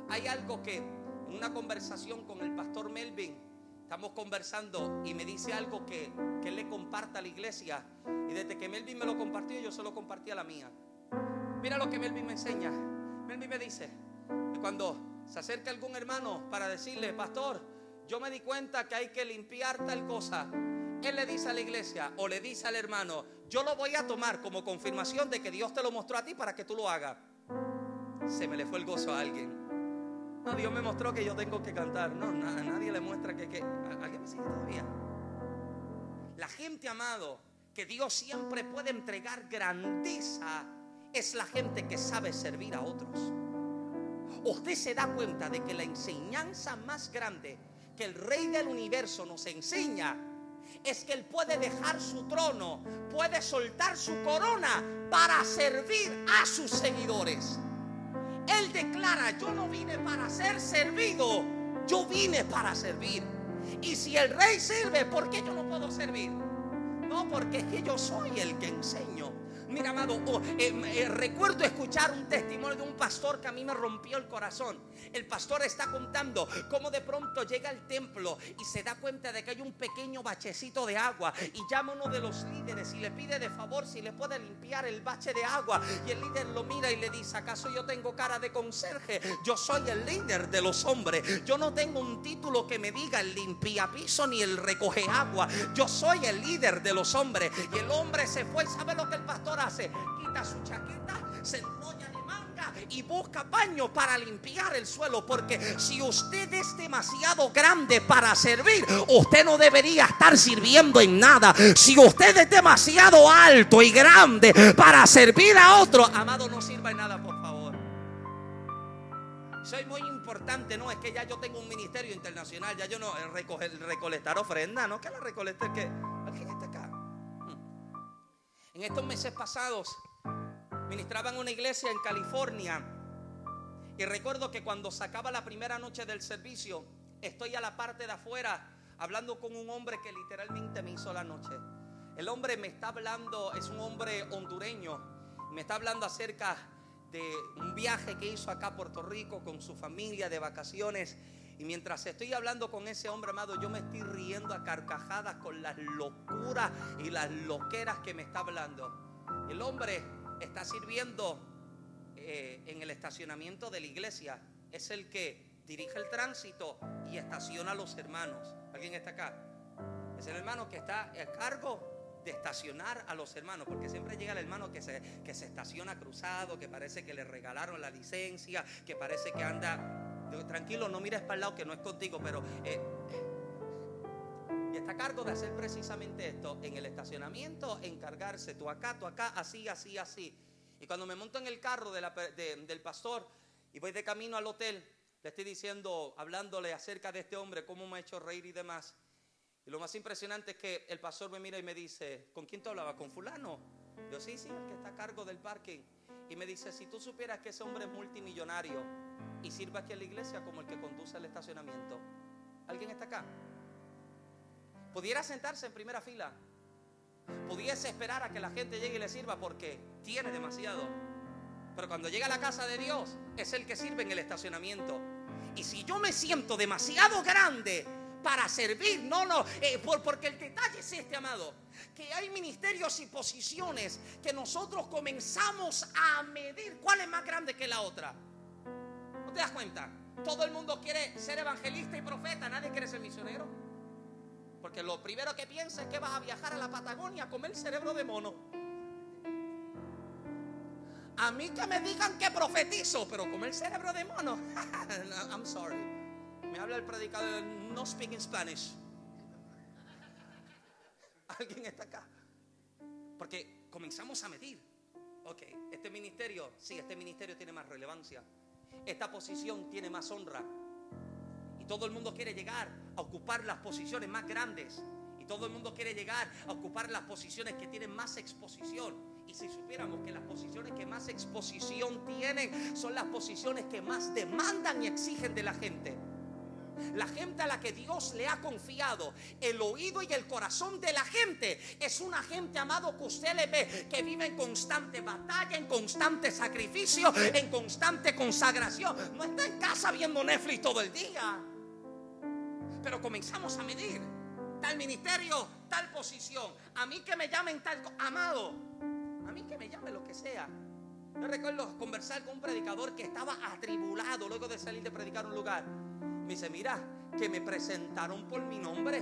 Hay algo que en una conversación con el pastor Melvin, estamos conversando y me dice algo que, que él le comparta a la iglesia. Y desde que Melvin me lo compartió, yo se lo compartí a la mía. Mira lo que Melvin me enseña. Melvin me dice que cuando se acerca algún hermano para decirle, pastor, yo me di cuenta que hay que limpiar tal cosa. Él le dice a la iglesia o le dice al hermano, yo lo voy a tomar como confirmación de que Dios te lo mostró a ti para que tú lo hagas. Se me le fue el gozo a alguien. No, Dios me mostró que yo tengo que cantar. No, nadie le muestra que, que... ¿Alguien me sigue todavía? La gente, amado, que Dios siempre puede entregar grandeza, es la gente que sabe servir a otros. Usted se da cuenta de que la enseñanza más grande que el Rey del Universo nos enseña es que Él puede dejar su trono, puede soltar su corona para servir a sus seguidores. Él declara, yo no vine para ser servido, yo vine para servir. Y si el rey sirve, ¿por qué yo no puedo servir? No, porque es que yo soy el que enseño. Mira, amado, oh, eh, eh, recuerdo escuchar un testimonio de un pastor que a mí me rompió el corazón. El pastor está contando cómo de pronto llega al templo y se da cuenta de que hay un pequeño bachecito de agua y llama a uno de los líderes y le pide de favor si le puede limpiar el bache de agua. Y el líder lo mira y le dice, ¿acaso yo tengo cara de conserje? Yo soy el líder de los hombres. Yo no tengo un título que me diga el limpia piso ni el recoge agua. Yo soy el líder de los hombres. Y el hombre se fue. ¿Sabe lo que el pastor hace? Quita su chaqueta, se enrolla y busca paño para limpiar el suelo. Porque si usted es demasiado grande para servir, usted no debería estar sirviendo en nada. Si usted es demasiado alto y grande para servir a otro, amado, no sirva en nada, por favor. Soy muy importante, no es que ya yo tengo un ministerio internacional, ya yo no recoger, recolectar ofrenda, no que la recolectar que alguien está acá. En estos meses pasados ministraba en una iglesia en California y recuerdo que cuando sacaba la primera noche del servicio, estoy a la parte de afuera hablando con un hombre que literalmente me hizo la noche. El hombre me está hablando, es un hombre hondureño, me está hablando acerca de un viaje que hizo acá a Puerto Rico con su familia de vacaciones. Y mientras estoy hablando con ese hombre amado, yo me estoy riendo a carcajadas con las locuras y las loqueras que me está hablando. El hombre está sirviendo eh, en el estacionamiento de la iglesia. Es el que dirige el tránsito y estaciona a los hermanos. ¿Alguien está acá? Es el hermano que está a cargo de estacionar a los hermanos, porque siempre llega el hermano que se, que se estaciona cruzado, que parece que le regalaron la licencia, que parece que anda... Tranquilo, no mires para el lado que no es contigo, pero... Eh, está a cargo de hacer precisamente esto en el estacionamiento, encargarse tú acá, tú acá, así, así, así. Y cuando me monto en el carro del pastor y voy de camino al hotel, le estoy diciendo, hablándole acerca de este hombre, cómo me ha hecho reír y demás. Y lo más impresionante es que el pastor me mira y me dice, ¿con quién te hablaba? ¿Con fulano? Yo, sí, sí, el que está a cargo del parking. Y me dice, si tú supieras que ese hombre es multimillonario y sirve aquí en la iglesia como el que conduce el estacionamiento, ¿alguien está acá? Pudiera sentarse en primera fila. Pudiese esperar a que la gente llegue y le sirva porque tiene demasiado. Pero cuando llega a la casa de Dios, es el que sirve en el estacionamiento. Y si yo me siento demasiado grande para servir, no, no, eh, porque el detalle es este, amado, que hay ministerios y posiciones que nosotros comenzamos a medir cuál es más grande que la otra. ¿No te das cuenta? Todo el mundo quiere ser evangelista y profeta, nadie quiere ser misionero. Porque lo primero que piensa es que vas a viajar a la Patagonia a comer cerebro de mono. A mí que me digan que profetizo, pero comer cerebro de mono. I'm sorry. Me habla el predicador, no speaking Spanish. ¿Alguien está acá? Porque comenzamos a medir. Ok, este ministerio, sí, este ministerio tiene más relevancia. Esta posición tiene más honra. Todo el mundo quiere llegar a ocupar las posiciones más grandes. Y todo el mundo quiere llegar a ocupar las posiciones que tienen más exposición. Y si supiéramos que las posiciones que más exposición tienen son las posiciones que más demandan y exigen de la gente. La gente a la que Dios le ha confiado el oído y el corazón de la gente es una gente amado que usted le ve que vive en constante batalla, en constante sacrificio, en constante consagración. No está en casa viendo Netflix todo el día pero comenzamos a medir tal ministerio, tal posición. A mí que me llamen tal, amado, a mí que me llame lo que sea. Yo recuerdo conversar con un predicador que estaba atribulado luego de salir de predicar un lugar. Me dice, mira, que me presentaron por mi nombre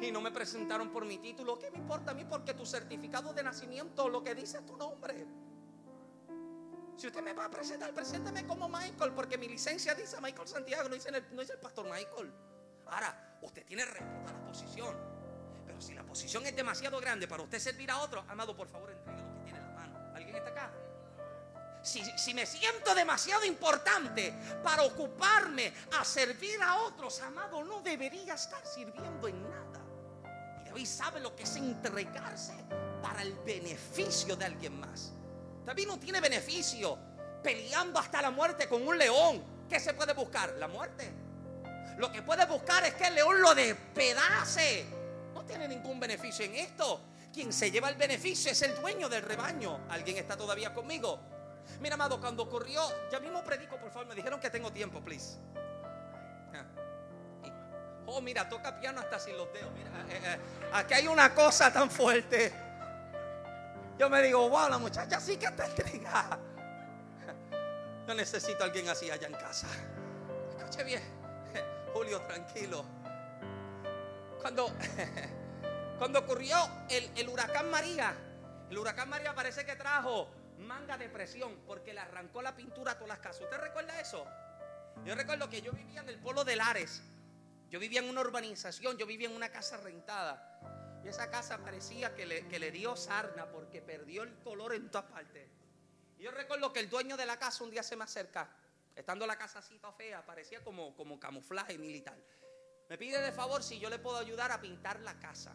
y no me presentaron por mi título. ¿Qué me importa a mí? Porque tu certificado de nacimiento lo que dice es tu nombre. Si usted me va a presentar, presénteme como Michael, porque mi licencia dice Michael Santiago, no dice no dice el pastor Michael. Ahora, usted tiene respeto a la posición. Pero si la posición es demasiado grande para usted servir a otro, amado, por favor, entregue lo que tiene en la mano. ¿Alguien está acá? Si, me siento demasiado importante para ocuparme a servir a otros, amado, no debería estar sirviendo en nada. Y David sabe lo que es entregarse para el beneficio de alguien más. David no tiene beneficio peleando hasta la muerte con un león. ¿Qué se puede buscar? La muerte. Lo que puede buscar es que el león lo despedace. No tiene ningún beneficio en esto. Quien se lleva el beneficio es el dueño del rebaño. ¿Alguien está todavía conmigo? Mira, amado, cuando ocurrió, ya mismo predico, por favor, me dijeron que tengo tiempo, please. Oh, mira, toca piano hasta sin los dedos. Mira, eh, eh, aquí hay una cosa tan fuerte. Yo me digo, wow, la muchacha sí que está entregada. Yo necesito a alguien así allá en casa. Escuche bien, Julio, tranquilo. Cuando, cuando ocurrió el, el huracán María, el huracán María parece que trajo manga de presión porque le arrancó la pintura a todas las casas. ¿Usted recuerda eso? Yo recuerdo que yo vivía en el polo de Lares. Yo vivía en una urbanización, yo vivía en una casa rentada. Y esa casa parecía que le, que le dio sarna porque perdió el color en todas partes. Y yo recuerdo que el dueño de la casa un día se me acerca, estando la casa así fea, parecía como, como camuflaje militar. Me pide de favor si yo le puedo ayudar a pintar la casa.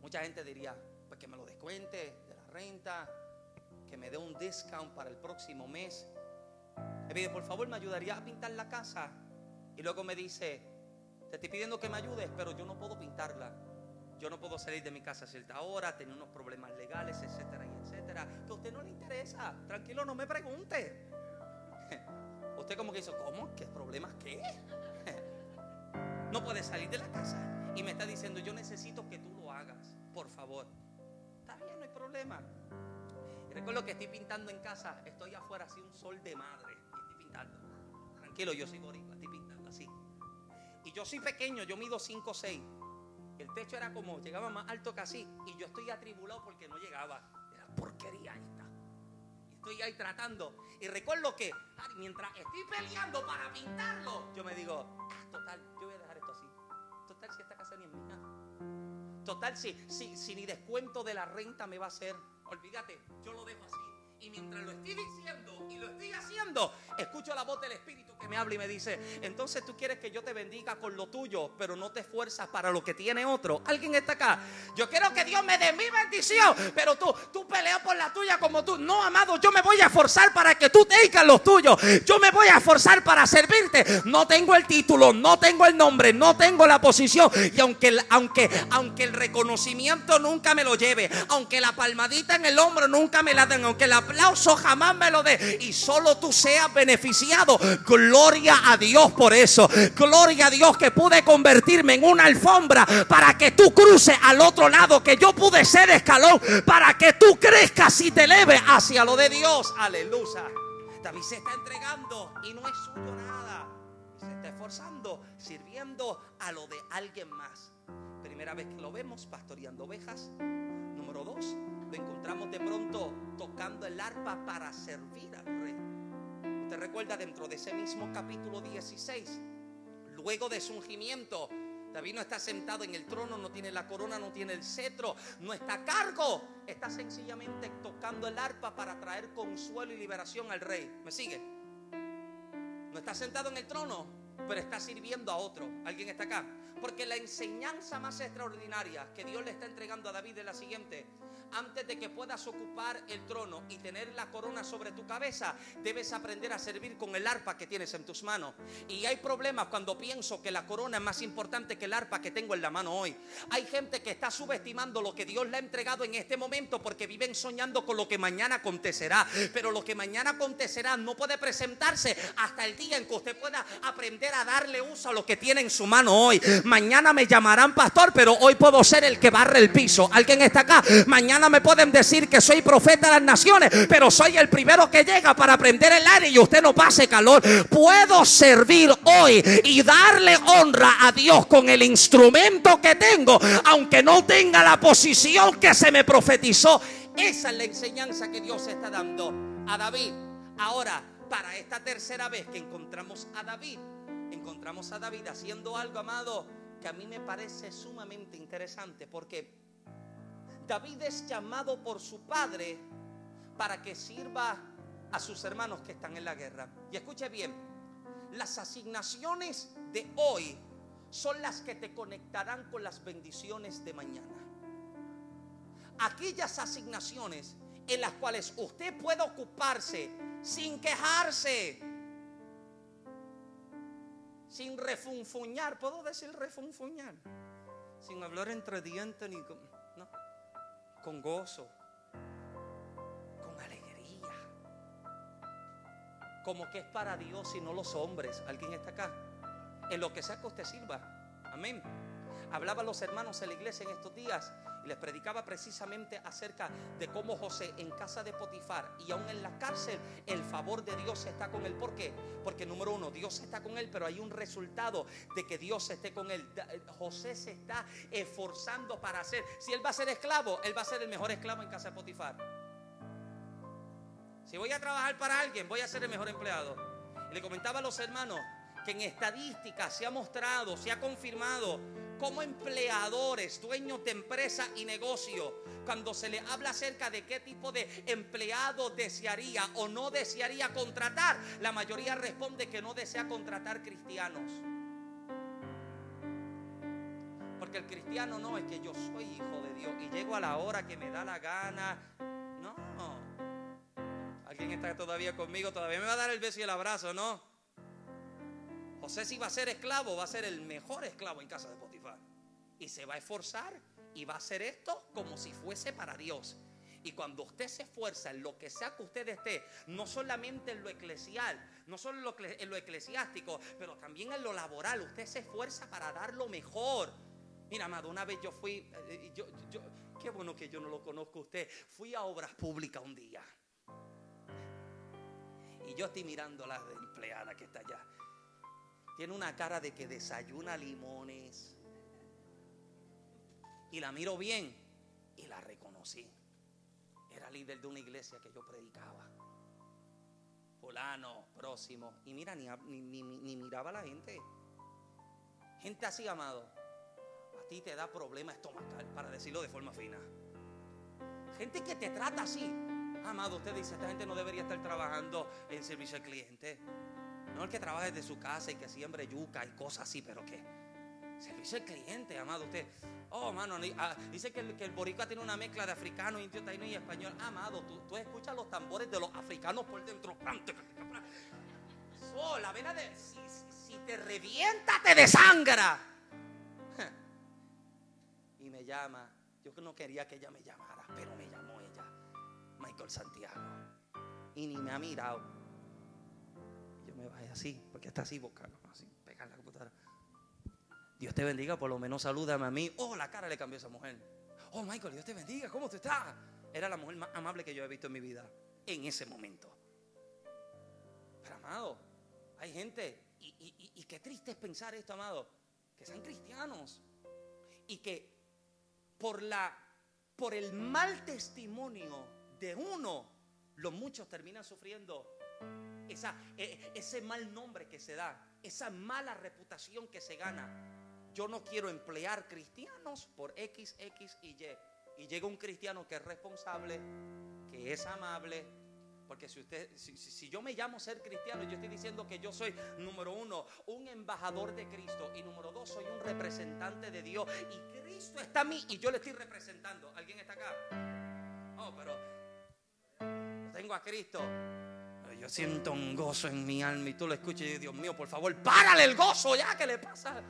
Mucha gente diría, pues que me lo descuente de la renta, que me dé un discount para el próximo mes. Me pide, por favor, me ayudaría a pintar la casa. Y luego me dice, te estoy pidiendo que me ayudes, pero yo no puedo pintarla. Yo no puedo salir de mi casa a cierta hora, tener unos problemas legales, etcétera, y etcétera. Que a usted no le interesa. Tranquilo, no me pregunte. Usted como que dice, ¿cómo? ¿Qué problemas qué? No puede salir de la casa. Y me está diciendo, yo necesito que tú lo hagas, por favor. Está bien, no hay problema. Recuerdo que estoy pintando en casa, estoy afuera así un sol de madre. Y estoy pintando. Tranquilo, yo soy boricua, estoy pintando así. Y yo soy pequeño, yo mido 5 o 6. El techo era como, llegaba más alto que así. Y yo estoy atribulado porque no llegaba. Era porquería esta. Estoy ahí tratando. Y recuerdo que mientras estoy peleando para pintarlo, yo me digo, ah, total, yo voy a dejar esto así. Total, si esta casa ni es mía. Total, si, si, si ni descuento de la renta me va a hacer. Olvídate, yo lo dejo así. Y mientras lo estoy diciendo y lo estoy haciendo, escucho la voz del Espíritu que me habla y me dice, entonces tú quieres que yo te bendiga con lo tuyo, pero no te esfuerzas para lo que tiene otro. ¿Alguien está acá? Yo quiero que Dios me dé mi bendición, pero tú, tú peleas por la tuya como tú. No, amado, yo me voy a esforzar para que tú tengas los tuyos. Yo me voy a esforzar para servirte. No tengo el título, no tengo el nombre, no tengo la posición. Y aunque, aunque, aunque el reconocimiento nunca me lo lleve, aunque la palmadita en el hombro nunca me la den, aunque la aplauso jamás me lo dé y solo tú seas beneficiado. Gloria a Dios por eso. Gloria a Dios que pude convertirme en una alfombra para que tú cruces al otro lado, que yo pude ser escalón para que tú crezcas y te eleves hacia lo de Dios. Aleluya. David se está entregando y no es suyo nada. Se está esforzando, sirviendo a lo de alguien más. Primera vez que lo vemos pastoreando ovejas. Número dos, lo encontramos de pronto tocando el arpa para servir al rey. Usted recuerda dentro de ese mismo capítulo 16, luego de su ungimiento, David no está sentado en el trono, no tiene la corona, no tiene el cetro, no está a cargo. Está sencillamente tocando el arpa para traer consuelo y liberación al rey. ¿Me sigue? No está sentado en el trono, pero está sirviendo a otro. ¿Alguien está acá? Porque la enseñanza más extraordinaria que Dios le está entregando a David es la siguiente antes de que puedas ocupar el trono y tener la corona sobre tu cabeza, debes aprender a servir con el arpa que tienes en tus manos. Y hay problemas cuando pienso que la corona es más importante que el arpa que tengo en la mano hoy. Hay gente que está subestimando lo que Dios le ha entregado en este momento porque viven soñando con lo que mañana acontecerá. Pero lo que mañana acontecerá no puede presentarse hasta el día en que usted pueda aprender a darle uso a lo que tiene en su mano hoy. Mañana me llamarán pastor, pero hoy puedo ser el que barre el piso. ¿Alguien está acá? Mañana me pueden decir que soy profeta de las naciones, pero soy el primero que llega para aprender el aire y usted no pase calor. Puedo servir hoy y darle honra a Dios con el instrumento que tengo, aunque no tenga la posición que se me profetizó. Esa es la enseñanza que Dios está dando a David. Ahora, para esta tercera vez que encontramos a David, encontramos a David haciendo algo, amado, que a mí me parece sumamente interesante, porque David es llamado por su padre para que sirva a sus hermanos que están en la guerra. Y escuche bien, las asignaciones de hoy son las que te conectarán con las bendiciones de mañana. Aquellas asignaciones en las cuales usted puede ocuparse sin quejarse, sin refunfuñar, ¿puedo decir refunfuñar? Sin hablar entre dientes ni con, con gozo, con alegría, como que es para Dios y no los hombres. ¿Alguien está acá? En lo que sea que usted sirva. Amén. Hablaba a los hermanos en la iglesia en estos días y les predicaba precisamente acerca de cómo José en casa de Potifar y aún en la cárcel, el favor de Dios está con él. ¿Por qué? Porque número uno, Dios está con él, pero hay un resultado de que Dios esté con él. Eh, José se está esforzando para hacer. Si él va a ser esclavo, él va a ser el mejor esclavo en casa de Potifar. Si voy a trabajar para alguien, voy a ser el mejor empleado. Y le comentaba a los hermanos que en estadística se ha mostrado, se ha confirmado como empleadores, dueños de empresa y negocio, cuando se le habla acerca de qué tipo de empleado desearía o no desearía contratar, la mayoría responde que no desea contratar cristianos. Porque el cristiano no es que yo soy hijo de Dios y llego a la hora que me da la gana. No. ¿Alguien está todavía conmigo? Todavía me va a dar el beso y el abrazo, ¿no? José si va a ser esclavo, va a ser el mejor esclavo en casa de Potifar. Y se va a esforzar y va a hacer esto como si fuese para Dios. Y cuando usted se esfuerza en lo que sea que usted esté, no solamente en lo eclesial, no solo en lo eclesiástico, pero también en lo laboral, usted se esfuerza para dar lo mejor. Mira, amado, una vez yo fui, eh, yo, yo, qué bueno que yo no lo conozco a usted, fui a obras públicas un día. Y yo estoy mirando a la empleada que está allá. Tiene una cara de que desayuna limones. Y la miro bien y la reconocí. Era líder de una iglesia que yo predicaba. Fulano, próximo. Y mira, ni, ni, miraba a la gente. Gente así, amado. A ti te da problema estomacal, para decirlo de forma fina. Gente que te trata así. Amado, usted dice, esta gente no debería estar trabajando en servicio al cliente. No el que trabaje desde su casa y que siembre yuca y cosas así, pero que servicio al cliente, amado. Usted, oh, mano, ah, dice que el, que boricua tiene una mezcla de africano, indio, taíno y español. Amado, tú, escuchas los tambores de los africanos por dentro. La vena de. Si, te revienta, te desangra. Y me llama. Yo no quería que ella me llamara, pero me llamó ella, Michael Santiago. Y ni me ha mirado me vaya así, porque está así, boca, así, pegar la computadora. Dios te bendiga, por lo menos salúdame a mí. Oh, la cara le cambió a esa mujer. Oh, Michael, Dios te bendiga, ¿cómo tú estás? Era la mujer más amable que yo he visto en mi vida en ese momento. Pero amado, hay gente, y, qué triste es pensar esto, amado, que sean cristianos y que por la por el mal testimonio de uno, los muchos terminan sufriendo esa, e, ese mal nombre que se da, esa mala reputación que se gana. Yo no quiero emplear cristianos por X, X y Y. Y llega un cristiano que es responsable, que es amable. Porque si usted, si, yo me llamo ser cristiano, yo estoy diciendo que yo soy, número uno, un embajador de Cristo. Y número dos, soy un representante de Dios. Y Cristo está a mí y yo le estoy representando. ¿Alguien está acá? Oh, pero tengo a Cristo yo siento un gozo en mi alma y tú lo escuchas y Dios mío, por favor, párale el gozo ya, ¿qué le pasa?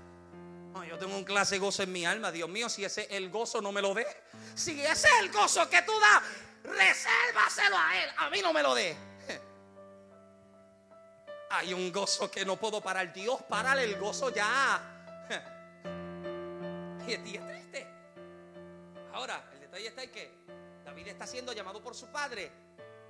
Yo tengo un clase de gozo en mi alma, Dios mío, si ese el gozo no me lo dé, si ese es el gozo que tú das, resérvaselo a Él, a mí no me lo dé. Hay un gozo que no puedo parar, Dios, párale el gozo ya. Y es triste. Ahora, el detalle está en que David está siendo llamado por su padre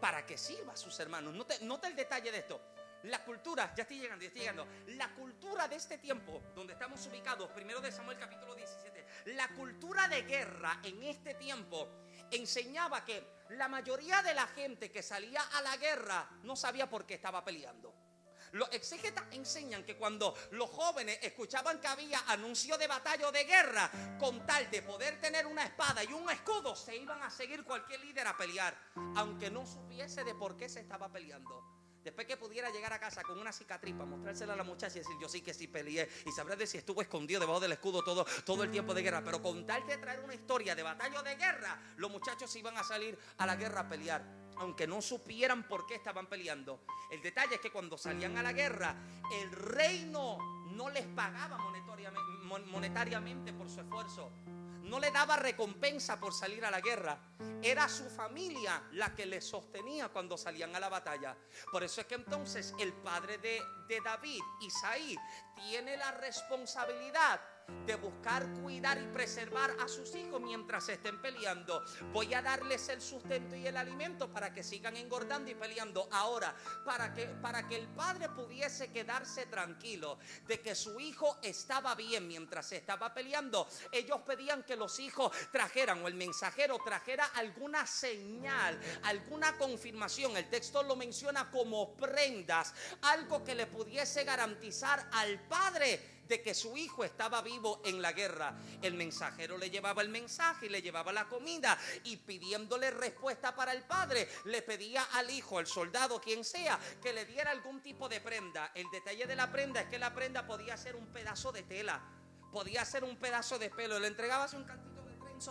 para que sirva a sus hermanos. Nota, el detalle de esto. La cultura, ya estoy llegando, ya estoy llegando. La cultura de este tiempo, donde estamos ubicados, primero de Samuel capítulo 17, la cultura de guerra en este tiempo enseñaba que la mayoría de la gente que salía a la guerra no sabía por qué estaba peleando. Los exégetas enseñan que cuando los jóvenes escuchaban que había anuncio de batalla o de guerra, con tal de poder tener una espada y un escudo, se iban a seguir cualquier líder a pelear, aunque no supiese de por qué se estaba peleando. Después que pudiera llegar a casa con una cicatriz para mostrársela a la muchacha y decir, yo sí que sí peleé. Y sabrás de si estuvo escondido debajo del escudo todo, todo el tiempo de guerra. Pero con tal traer una historia de batalla o de guerra, los muchachos iban a salir a la guerra a pelear. Aunque no supieran por qué estaban peleando. El detalle es que cuando salían a la guerra, el reino no les pagaba monetariamente por su esfuerzo no le daba recompensa por salir a la guerra. Era su familia la que le sostenía cuando salían a la batalla. Por eso es que entonces el padre de, de David, Isaí, tiene la responsabilidad de buscar cuidar y preservar a sus hijos mientras estén peleando. Voy a darles el sustento y el alimento para que sigan engordando y peleando. Ahora, para que, para que el padre pudiese quedarse tranquilo de que su hijo estaba bien mientras estaba peleando, ellos pedían que los hijos trajeran o el mensajero trajera alguna señal, alguna confirmación. El texto lo menciona como prendas, algo que le pudiese garantizar al padre de que su hijo estaba vivo en la guerra. El mensajero le llevaba el mensaje y le llevaba la comida y pidiéndole respuesta para el padre, le pedía al hijo, al soldado, quien sea, que le diera algún tipo de prenda. El detalle de la prenda es que la prenda podía ser un pedazo de tela, podía ser un pedazo de pelo. Le entregabas un cantito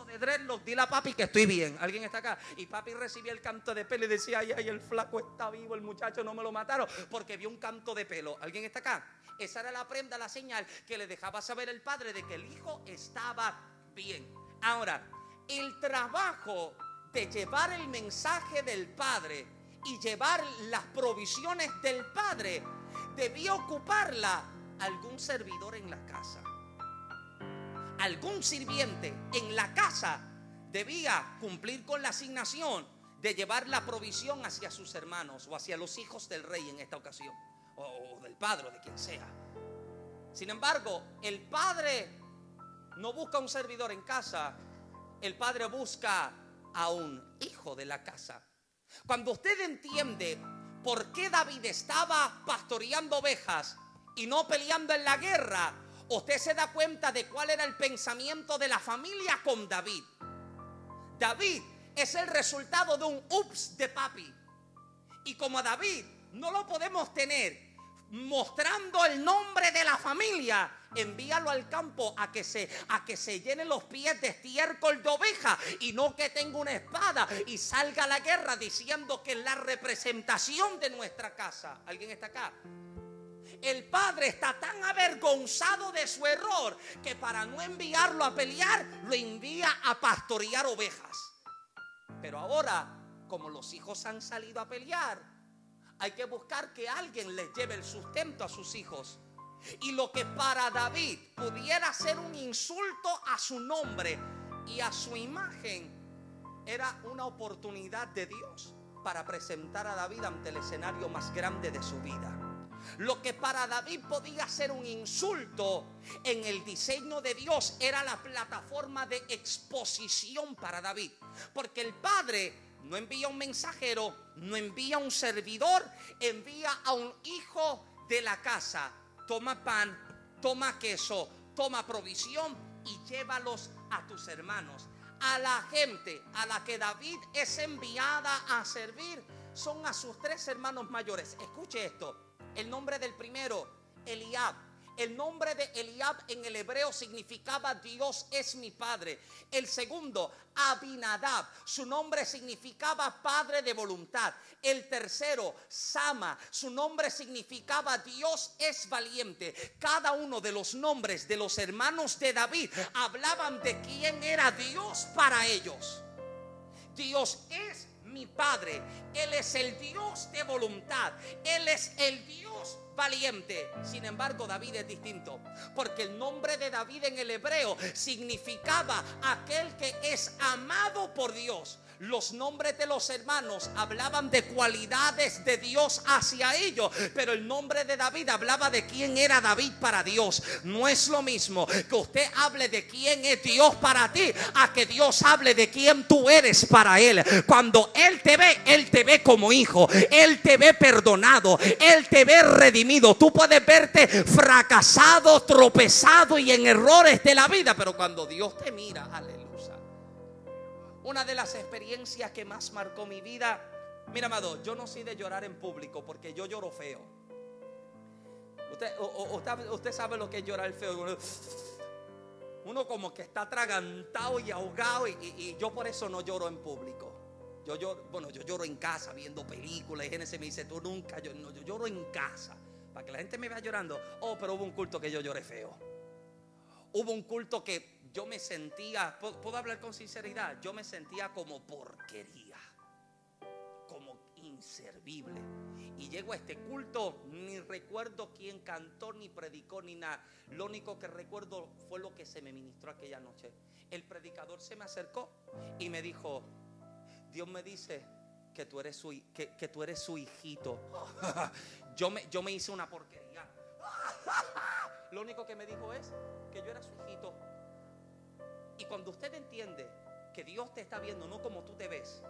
de dreadlock, dile a papi que estoy bien. ¿Alguien está acá? Y papi recibía el canto de pelo y decía, ay, ay, el flaco está vivo, el muchacho no me lo mataron porque vio un canto de pelo. ¿Alguien está acá? Esa era la prenda, la señal que le dejaba saber el padre de que el hijo estaba bien. Ahora, el trabajo de llevar el mensaje del padre y llevar las provisiones del padre debía ocuparla algún servidor en la casa. Algún sirviente en la casa debía cumplir con la asignación de llevar la provisión hacia sus hermanos o hacia los hijos del rey en esta ocasión o del padre o de quien sea. Sin embargo, el padre no busca un servidor en casa, el padre busca a un hijo de la casa. Cuando usted entiende por qué David estaba pastoreando ovejas y no peleando en la guerra, usted se da cuenta de cuál era el pensamiento de la familia con David. David es el resultado de un ups de papi. Y como a David no lo podemos tener mostrando el nombre de la familia, envíalo al campo a que se a que se llenen los pies de estiércol de oveja y no que tenga una espada y salga a la guerra diciendo que es la representación de nuestra casa. ¿Alguien está acá? El padre está tan avergonzado de su error que para no enviarlo a pelear, lo envía a pastorear ovejas. Pero ahora, como los hijos han salido a pelear, hay que buscar que alguien les lleve el sustento a sus hijos. Y lo que para David pudiera ser un insulto a su nombre y a su imagen, era una oportunidad de Dios para presentar a David ante el escenario más grande de su vida. Lo que para David podía ser un insulto en el diseño de Dios era la plataforma de exposición para David. Porque el padre no envía un mensajero, no envía un servidor, envía a un hijo de la casa. Toma pan, toma queso, toma provisión y llévalos a tus hermanos. A la gente a la que David es enviada a servir son a sus tres hermanos mayores. Escuche esto. El nombre del primero, Eliab el nombre de Eliab en el hebreo significaba Dios es mi padre. El segundo, Abinadab, su nombre significaba padre de voluntad. El tercero, Sama, su nombre significaba Dios es valiente. Cada uno de los nombres de los hermanos de David hablaban de quién era Dios para ellos. Dios es mi Padre. Él es el Dios de voluntad. Él es el Dios valiente. Sin embargo, David es distinto, porque el nombre de David en el hebreo significaba aquel que es amado por Dios. Los nombres de los hermanos hablaban de cualidades de Dios hacia ellos, pero el nombre de David hablaba de quién era David para Dios. No es lo mismo que usted hable de quién es Dios para ti, a que Dios hable de quién tú eres para Él. Cuando Él te ve, Él te ve como hijo, Él te ve perdonado, Él te ve redimido. Tú puedes verte fracasado, tropezado y en errores de la vida, pero cuando Dios te mira, aleluya una de las experiencias que más marcó mi vida Mira, amado, yo no soy de llorar en público porque yo lloro feo. Usted, usted sabe lo que es llorar feo. Uno como que está atragantado y ahogado y, yo por eso no lloro en público. Yo lloro, bueno, yo lloro en casa viendo películas y gente me dice, tú nunca, yo, no, yo lloro en casa. Para que la gente me vea llorando. Oh, pero hubo un culto que yo lloré feo. Hubo un culto que yo me sentía, puedo hablar con sinceridad, yo me sentía como porquería, como inservible. Y llego a este culto, ni recuerdo quién cantó, ni predicó, ni nada. Lo único que recuerdo fue lo que se me ministró aquella noche. El predicador se me acercó y me dijo, Dios me dice que tú eres su, que, tú eres su hijito. yo, me, yo me hice una porquería. Lo único que me dijo es que yo era su hijito. Cuando usted entiende que Dios te está viendo no como tú te ves,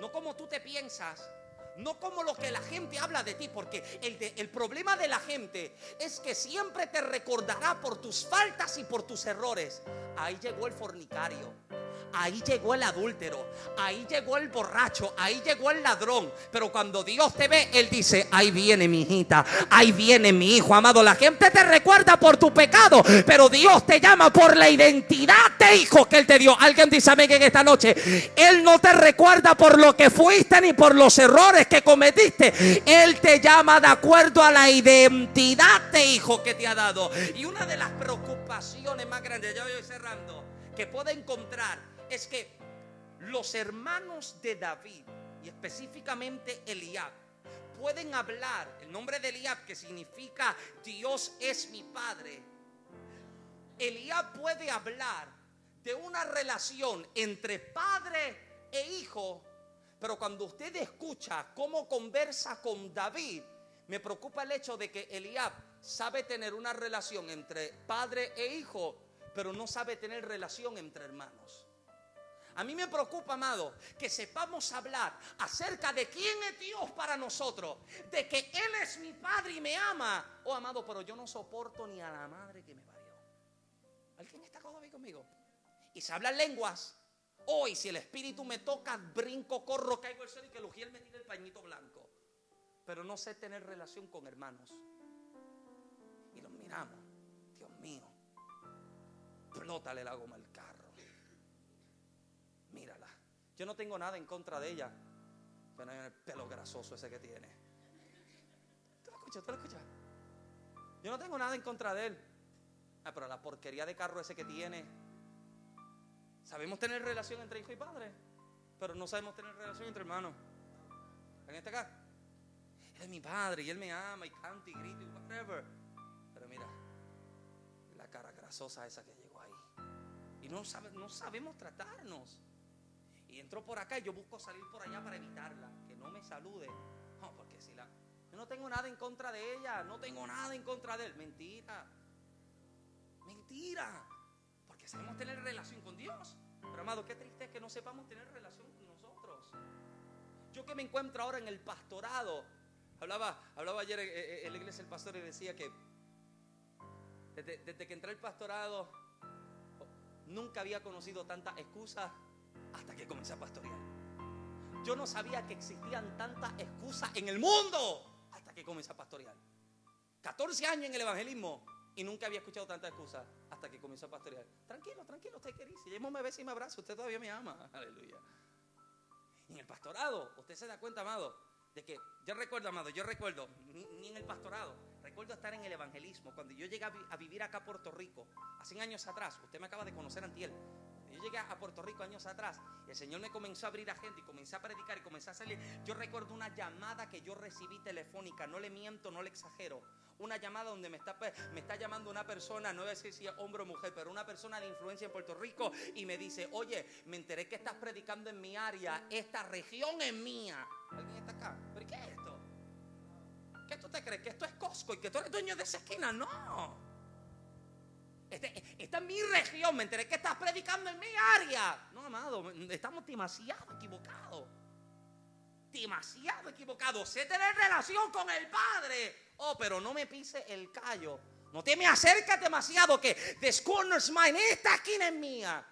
no como tú te piensas, no como lo que la gente habla de ti, porque el, el, problema de la gente es que siempre te recordará por tus faltas y por tus errores. Ahí llegó el fornicario. Ahí llegó el adúltero, ahí llegó el borracho, ahí llegó el ladrón. Pero cuando Dios te ve, Él dice, ahí viene mi hijita, ahí viene mi hijo amado. La gente te recuerda por tu pecado, pero Dios te llama por la identidad de hijo que Él te dio. Alguien dice amén en esta noche. Él no te recuerda por lo que fuiste ni por los errores que cometiste. Él te llama de acuerdo a la identidad de hijo que te ha dado. Y una de las preocupaciones más grandes, ya voy cerrando, que puede encontrar es que los hermanos de David, y específicamente Eliab, pueden hablar, el nombre de Eliab que significa Dios es mi padre, Eliab puede hablar de una relación entre padre e hijo, pero cuando usted escucha cómo conversa con David, me preocupa el hecho de que Eliab sabe tener una relación entre padre e hijo, pero no sabe tener relación entre hermanos. A mí me preocupa, amado, que sepamos hablar acerca de quién es Dios para nosotros, de que Él es mi Padre y me ama. Oh, amado, pero yo no soporto ni a la madre que me parió. ¿Alguien está conmigo? Y se hablan lenguas. Hoy, si el Espíritu me toca, brinco, corro, caigo al suelo y que Lugiel me tire el pañito blanco. Pero no sé tener relación con hermanos. Y los miramos. Dios mío. Plótale la goma al carro. Yo no tengo nada en contra de ella. Pero hay el pelo grasoso ese que tiene. ¿Tú lo escuchas? ¿Tú lo escuchas? Yo no tengo nada en contra de él. Ah, pero la porquería de carro ese que tiene. Sabemos tener relación entre hijo y padre. Pero no sabemos tener relación entre hermanos. ¿Alguien está acá? Él es mi padre y él me ama y canta y grita y whatever. Pero mira, la cara grasosa esa que llegó ahí. Y no sabemos tratarnos. Y entró por acá y yo busco salir por allá para evitarla, que no me salude. No, porque si la... Yo no tengo nada en contra de ella, no tengo nada en contra de él. Mentira. Mentira. Porque sabemos tener relación con Dios. Pero amado, qué triste es que no sepamos tener relación con nosotros. Yo que me encuentro ahora en el pastorado. Hablaba, hablaba ayer en la iglesia el pastor y decía que desde, desde que entré al pastorado nunca había conocido tanta excusa hasta que comencé a pastorear. Yo no sabía que existían tantas excusas en el mundo hasta que comencé a pastorear. 14 años en el evangelismo y nunca había escuchado tantas excusas hasta que comencé a pastorear. Tranquilo, tranquilo, usted querido. Si me ve y me abraza, usted todavía me ama. Aleluya. en el pastorado, usted se da cuenta, amado, de que yo recuerdo, amado, yo recuerdo, ni, en el pastorado, recuerdo estar en el evangelismo. Cuando yo llegué a, vivir acá a Puerto Rico, hace años atrás, usted me acaba de conocer, Antiel. Llegué a Puerto Rico años atrás y el Señor me comenzó a abrir a gente y comencé a predicar y comencé a salir. Yo recuerdo una llamada que yo recibí telefónica, no le miento, no le exagero. Una llamada donde me está, me está llamando una persona, no voy a decir si es hombre o mujer, pero una persona de influencia en Puerto Rico y me dice, oye, me enteré que estás predicando en mi área, esta región es mía. ¿Alguien está acá? ¿Pero qué es esto? ¿Qué tú te crees? ¿Que esto es Costco y que tú eres dueño de esa esquina? No. Este, esta es mi región, me enteré que estás predicando en mi área. No, amado, estamos demasiado equivocados. Demasiado equivocados. Sé tener relación con el Padre. Oh, pero no me pise el callo. No te me acercas demasiado que this corner's mine, esta esquina es mía.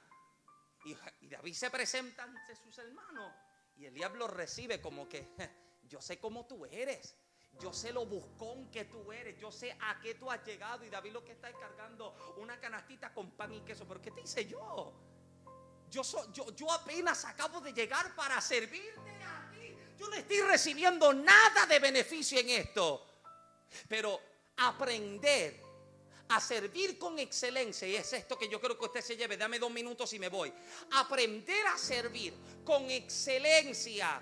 Y, y David se presenta ante sus hermanos Y el diablo recibe como que, yo sé cómo tú eres. Yo sé lo buscón que tú eres. Yo sé a qué tú has llegado. Y David lo que está es cargando una canastita con pan y queso. Pero ¿qué te hice yo? Yo, yo, yo apenas acabo de llegar para servirte a ti. Yo no estoy recibiendo nada de beneficio en esto. Pero aprender a servir con excelencia, y es esto que yo creo que usted se lleve, dame dos minutos y me voy. Aprender a servir con excelencia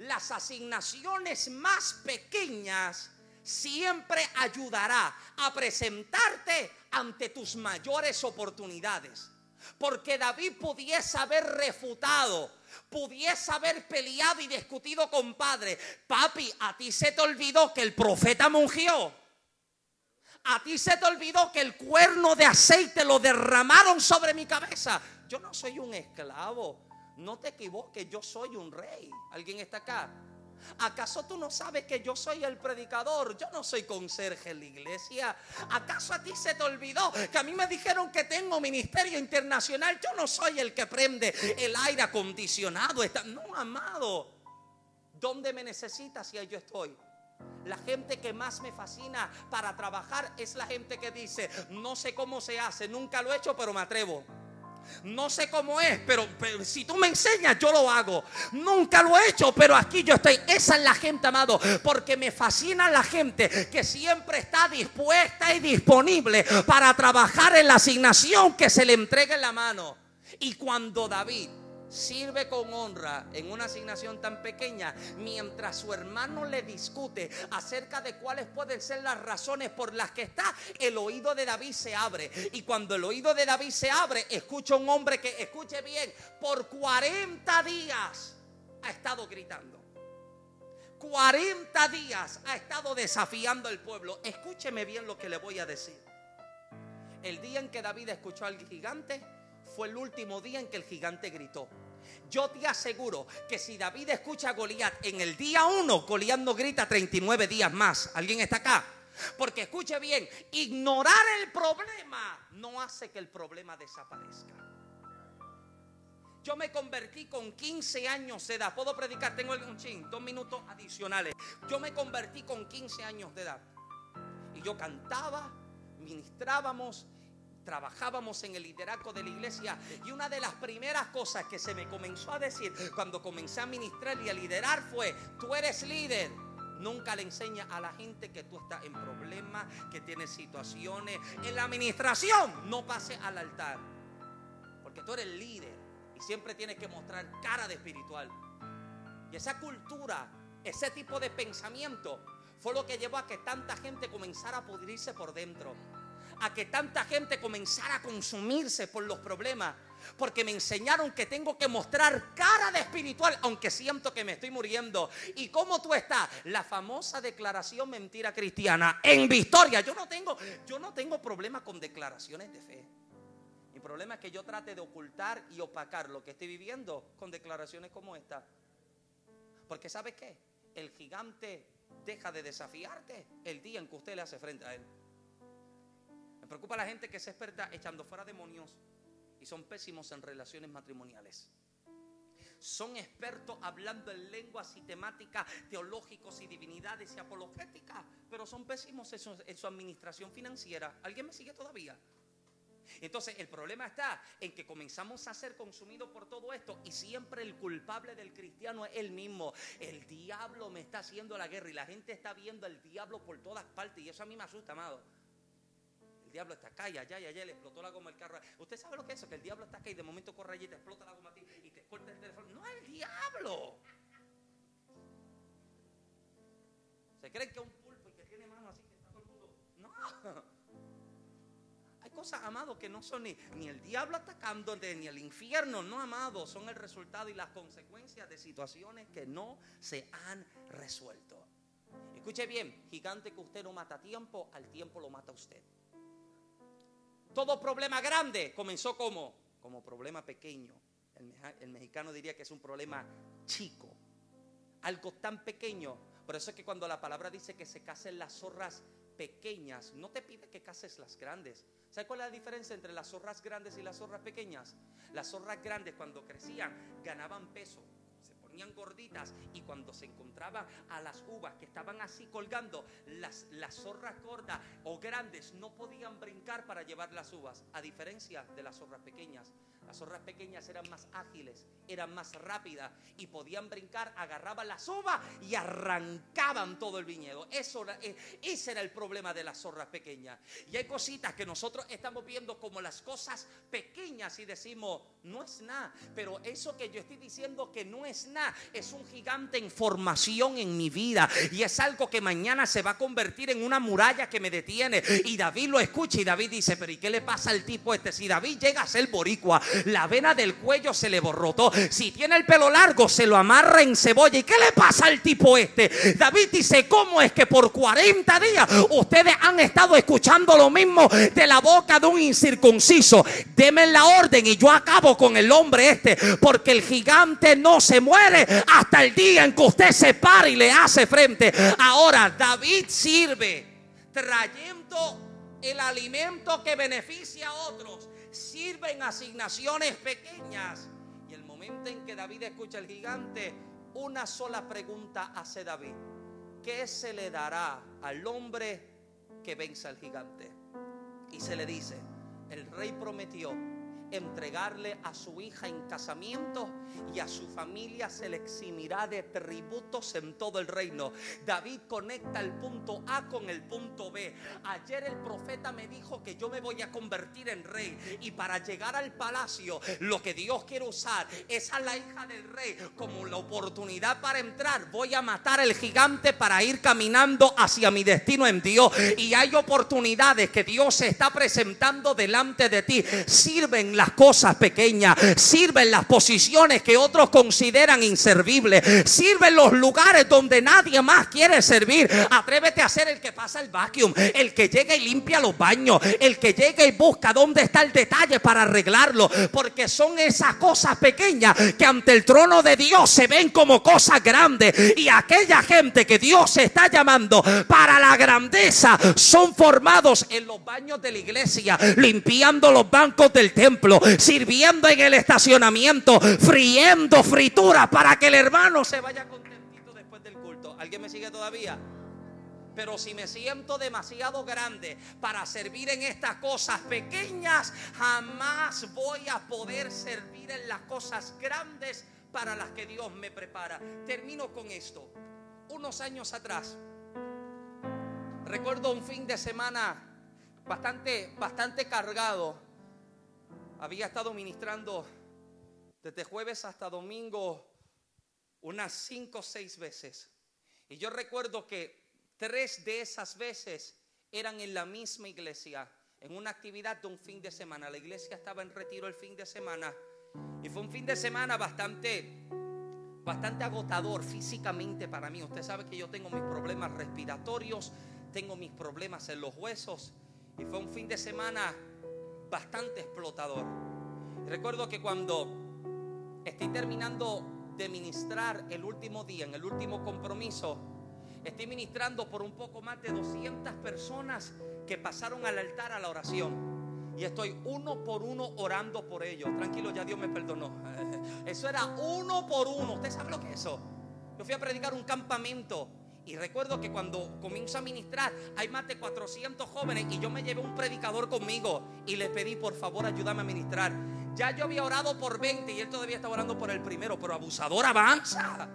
las asignaciones más pequeñas siempre ayudará a presentarte ante tus mayores oportunidades. Porque David pudiese haber refutado, pudiese haber peleado y discutido con padre. Papi, a ti se te olvidó que el profeta mungió. A ti se te olvidó que el cuerno de aceite lo derramaron sobre mi cabeza. Yo no soy un esclavo. No te equivoques, yo soy un rey. ¿Alguien está acá? ¿Acaso tú no sabes que yo soy el predicador? Yo no soy conserje en la iglesia. ¿Acaso a ti se te olvidó que a mí me dijeron que tengo ministerio internacional? Yo no soy el que prende el aire acondicionado. No, amado. ¿Dónde me necesitas si yo estoy? La gente que más me fascina para trabajar es la gente que dice, no sé cómo se hace, nunca lo he hecho, pero me atrevo. No sé cómo es, pero, si tú me enseñas, yo lo hago. Nunca lo he hecho, pero aquí yo estoy. Esa es la gente, amado, porque me fascina la gente que siempre está dispuesta y disponible para trabajar en la asignación que se le entrega en la mano. Y cuando David sirve con honra en una asignación tan pequeña, mientras su hermano le discute acerca de cuáles pueden ser las razones por las que está, el oído de David se abre. Y cuando el oído de David se abre, escucha un hombre que, escuche bien, por 40 días ha estado gritando. 40 días ha estado desafiando al pueblo. Escúcheme bien lo que le voy a decir. El día en que David escuchó al gigante, el último día en que el gigante gritó. Yo te aseguro que si David escucha a Goliat en el día 1, Goliat no grita 39 días más. ¿Alguien está acá? Porque escuche bien, ignorar el problema no hace que el problema desaparezca. Yo me convertí con 15 años de edad. Puedo predicar, tengo un ching, dos minutos adicionales. Yo me convertí con 15 años de edad. Y yo cantaba, ministrábamos trabajábamos en el liderazgo de la iglesia y una de las primeras cosas que se me comenzó a decir cuando comencé a ministrar y a liderar fue, tú eres líder. Nunca le enseña a la gente que tú estás en problemas, que tienes situaciones. En la administración no pase al altar. Porque tú eres líder y siempre tienes que mostrar cara de espiritual. Y esa cultura, ese tipo de pensamiento fue lo que llevó a que tanta gente comenzara a pudrirse por dentro a que tanta gente comenzara a consumirse por los problemas. Porque me enseñaron que tengo que mostrar cara de espiritual, aunque siento que me estoy muriendo. ¿Y cómo tú estás? La famosa declaración mentira cristiana en victoria. Yo no tengo, yo no tengo problema con declaraciones de fe. Mi problema es que yo trate de ocultar y opacar lo que estoy viviendo con declaraciones como esta. Porque ¿sabes qué? El gigante deja de desafiarte el día en que usted le hace frente a él preocupa la gente que se experta echando fuera demonios y son pésimos en relaciones matrimoniales. Son expertos hablando en lenguas y temáticas teológicos y divinidades y apologéticas, pero son pésimos en su, en su administración financiera. ¿Alguien me sigue todavía? Entonces el problema está en que comenzamos a ser consumidos por todo esto y siempre el culpable del cristiano es el mismo. El diablo me está haciendo la guerra y la gente está viendo al diablo por todas partes y eso a mí me asusta, amado. El diablo está acá y allá y allá le explotó la goma el carro. ¿Usted sabe lo que es eso? Que el diablo está acá y de momento corre allí y te explota la goma a ti y te corta el teléfono. No es el diablo. Se creen que es un pulpo y que tiene mano así que está todo el mundo. No. Hay cosas, amados, que no son ni, ni el diablo atacándote, ni el infierno, no, amado. Son el resultado y las consecuencias de situaciones que no se han resuelto. Escuche bien, gigante que usted no mata a tiempo, al tiempo lo mata usted. Todo problema grande comenzó como, como problema pequeño. El, mexicano diría que es un problema chico. Algo tan pequeño. Por eso es que cuando la palabra dice que se casen las zorras pequeñas, no te pide que cases las grandes. ¿Sabes cuál es la diferencia entre las zorras grandes y las zorras pequeñas? Las zorras grandes cuando crecían ganaban peso gorditas y cuando se encontraban a las uvas que estaban así colgando, las, las zorras gordas o grandes no podían brincar para llevar las uvas, a diferencia de las zorras pequeñas. Las zorras pequeñas eran más ágiles, eran más rápidas y podían brincar, agarraban las uvas y arrancaban todo el viñedo. Eso eh, ese era el problema de las zorras pequeñas. Y hay cositas que nosotros estamos viendo como las cosas pequeñas y decimos, no es nada. Pero eso que yo estoy diciendo que no es nada, es un gigante en formación en mi vida. Y es algo que mañana se va a convertir en una muralla que me detiene. Y David lo escucha y David dice, pero ¿y qué le pasa al tipo este? Si David llega a ser boricua, la vena del cuello se le borrotó. Si tiene el pelo largo, se lo amarra en cebolla. ¿Y qué le pasa al tipo este? David dice, ¿cómo es que por 40 días ustedes han estado escuchando lo mismo de la boca de un incircunciso? Deme la orden y yo acabo con el hombre este. Porque el gigante no se muere hasta el día en que usted se para y le hace frente. Ahora, David sirve trayendo el alimento que beneficia a otros sirven asignaciones pequeñas. Y el momento en que David escucha al gigante, una sola pregunta hace David. ¿Qué se le dará al hombre que venza al gigante? Y se le dice, el rey prometió entregarle a su hija en casamiento y a su familia se le eximirá de tributos en todo el reino. David conecta el punto A con el punto B. Ayer el profeta me dijo que yo me voy a convertir en rey y para llegar al palacio lo que Dios quiere usar es a la hija del rey como la oportunidad para entrar. Voy a matar al gigante para ir caminando hacia mi destino en Dios y hay oportunidades que Dios está presentando delante de ti. Sirven las cosas pequeñas, sirven las posiciones que otros consideran inservibles, sirven los lugares donde nadie más quiere servir. Atrévete a ser el que pasa el vacuum, el que llega y limpia los baños, el que llega y busca dónde está el detalle para arreglarlo, porque son esas cosas pequeñas que ante el trono de Dios se ven como cosas grandes y aquella gente que Dios está llamando para la grandeza son formados en los baños de la iglesia, limpiando los bancos del templo sirviendo en el estacionamiento, friendo fritura para que el hermano se vaya contentito después del culto. ¿Alguien me sigue todavía? Pero si me siento demasiado grande para servir en estas cosas pequeñas, jamás voy a poder servir en las cosas grandes para las que Dios me prepara. Termino con esto. Unos años atrás, recuerdo un fin de semana bastante, bastante cargado había estado ministrando desde jueves hasta domingo unas cinco o seis veces. Y yo recuerdo que tres de esas veces eran en la misma iglesia, en una actividad de un fin de semana. La iglesia estaba en retiro el fin de semana. Y fue un fin de semana bastante, bastante agotador físicamente para mí. Usted sabe que yo tengo mis problemas respiratorios, tengo mis problemas en los huesos. Y fue un fin de semana bastante explotador. Recuerdo que cuando estoy terminando de ministrar el último día, en el último compromiso, estoy ministrando por un poco más de 200 personas que pasaron al altar a la oración. Y estoy uno por uno orando por ellos. Tranquilo, ya Dios me perdonó. Eso era uno por uno. ¿Usted sabe lo que es eso? Yo fui a predicar un campamento y recuerdo que cuando comienzo a ministrar, hay más de 400 jóvenes y yo me llevé un predicador conmigo y le pedí, por favor, ayúdame a ministrar. Ya yo había orado por 20 y él todavía estaba orando por el primero, pero abusador avanza.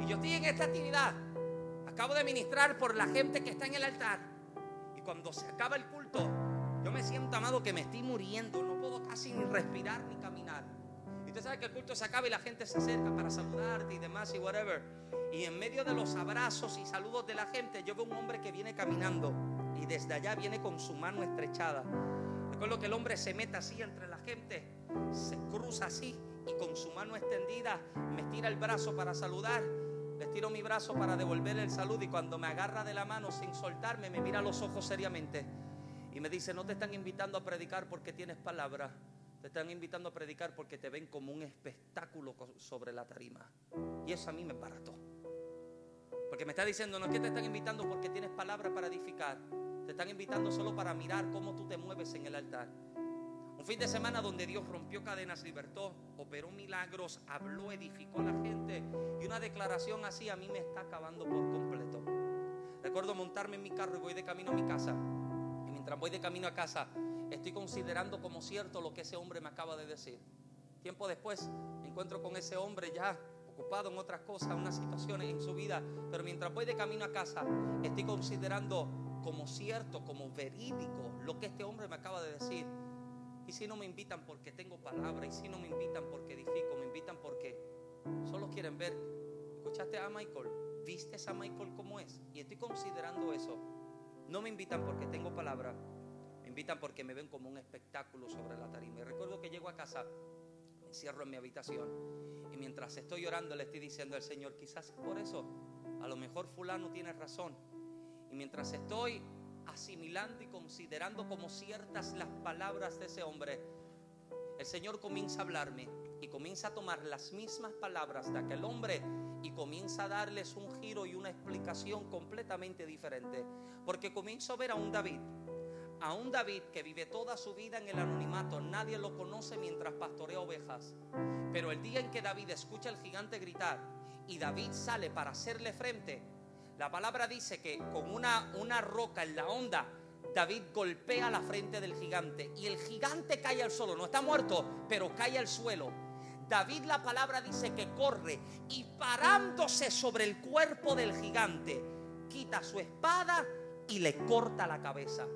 Y yo estoy en esta actividad. Acabo de ministrar por la gente que está en el altar. Y cuando se acaba el culto, yo me siento amado que me estoy muriendo. No puedo casi ni respirar ni caminar. Y usted sabe que el culto se acaba y la gente se acerca para saludarte y demás y whatever. Y en medio de los abrazos y saludos de la gente, yo veo un hombre que viene caminando y desde allá viene con su mano estrechada. Recuerdo que el hombre se mete así entre la gente, se cruza así y con su mano extendida me estira el brazo para saludar. Le tiro mi brazo para devolver el saludo y cuando me agarra de la mano sin soltarme me mira los ojos seriamente y me dice, no te están invitando a predicar porque tienes palabra, te están invitando a predicar porque te ven como un espectáculo sobre la tarima. Y eso a mí me barató. Porque me está diciendo, no es que te están invitando porque tienes palabra para edificar. Te están invitando solo para mirar cómo tú te mueves en el altar. Un fin de semana donde Dios rompió cadenas, libertó, operó milagros, habló, edificó a la gente. Y una declaración así a mí me está acabando por completo. Recuerdo montarme en mi carro y voy de camino a mi casa. Y mientras voy de camino a casa, estoy considerando como cierto lo que ese hombre me acaba de decir. Tiempo después me encuentro con ese hombre ya ocupado en otras cosas, unas situaciones en su vida. Pero mientras voy de camino a casa, estoy considerando como cierto, como verídico lo que este hombre me acaba de decir. Y si no me invitan porque tengo palabra, y si no me invitan porque edifico, me invitan porque solo quieren ver. ¿Escuchaste a Michael? ¿Viste a Michael como es? Y estoy considerando eso. No me invitan porque tengo palabra, invitan porque me ven como un espectáculo sobre la tarima. Y recuerdo que llego a casa, me encierro en mi habitación y mientras estoy llorando le estoy diciendo al Señor, quizás por eso, a lo mejor fulano tiene razón. Y mientras estoy asimilando y considerando como ciertas las palabras de ese hombre, el Señor comienza a hablarme y comienza a tomar las mismas palabras de aquel hombre y comienza a darles un giro y una explicación completamente diferente. Porque comienzo a ver a un David, a un David que vive toda su vida en el anonimato, nadie lo conoce mientras pastorea ovejas. Pero el día en que David escucha al gigante gritar y David sale para hacerle frente, la palabra dice que con una, una roca en la onda, David golpea la frente del gigante y el gigante cae al suelo. No está muerto, pero cae al suelo. David la palabra dice que corre y parándose sobre el cuerpo del gigante, quita su espada y le corta la cabeza.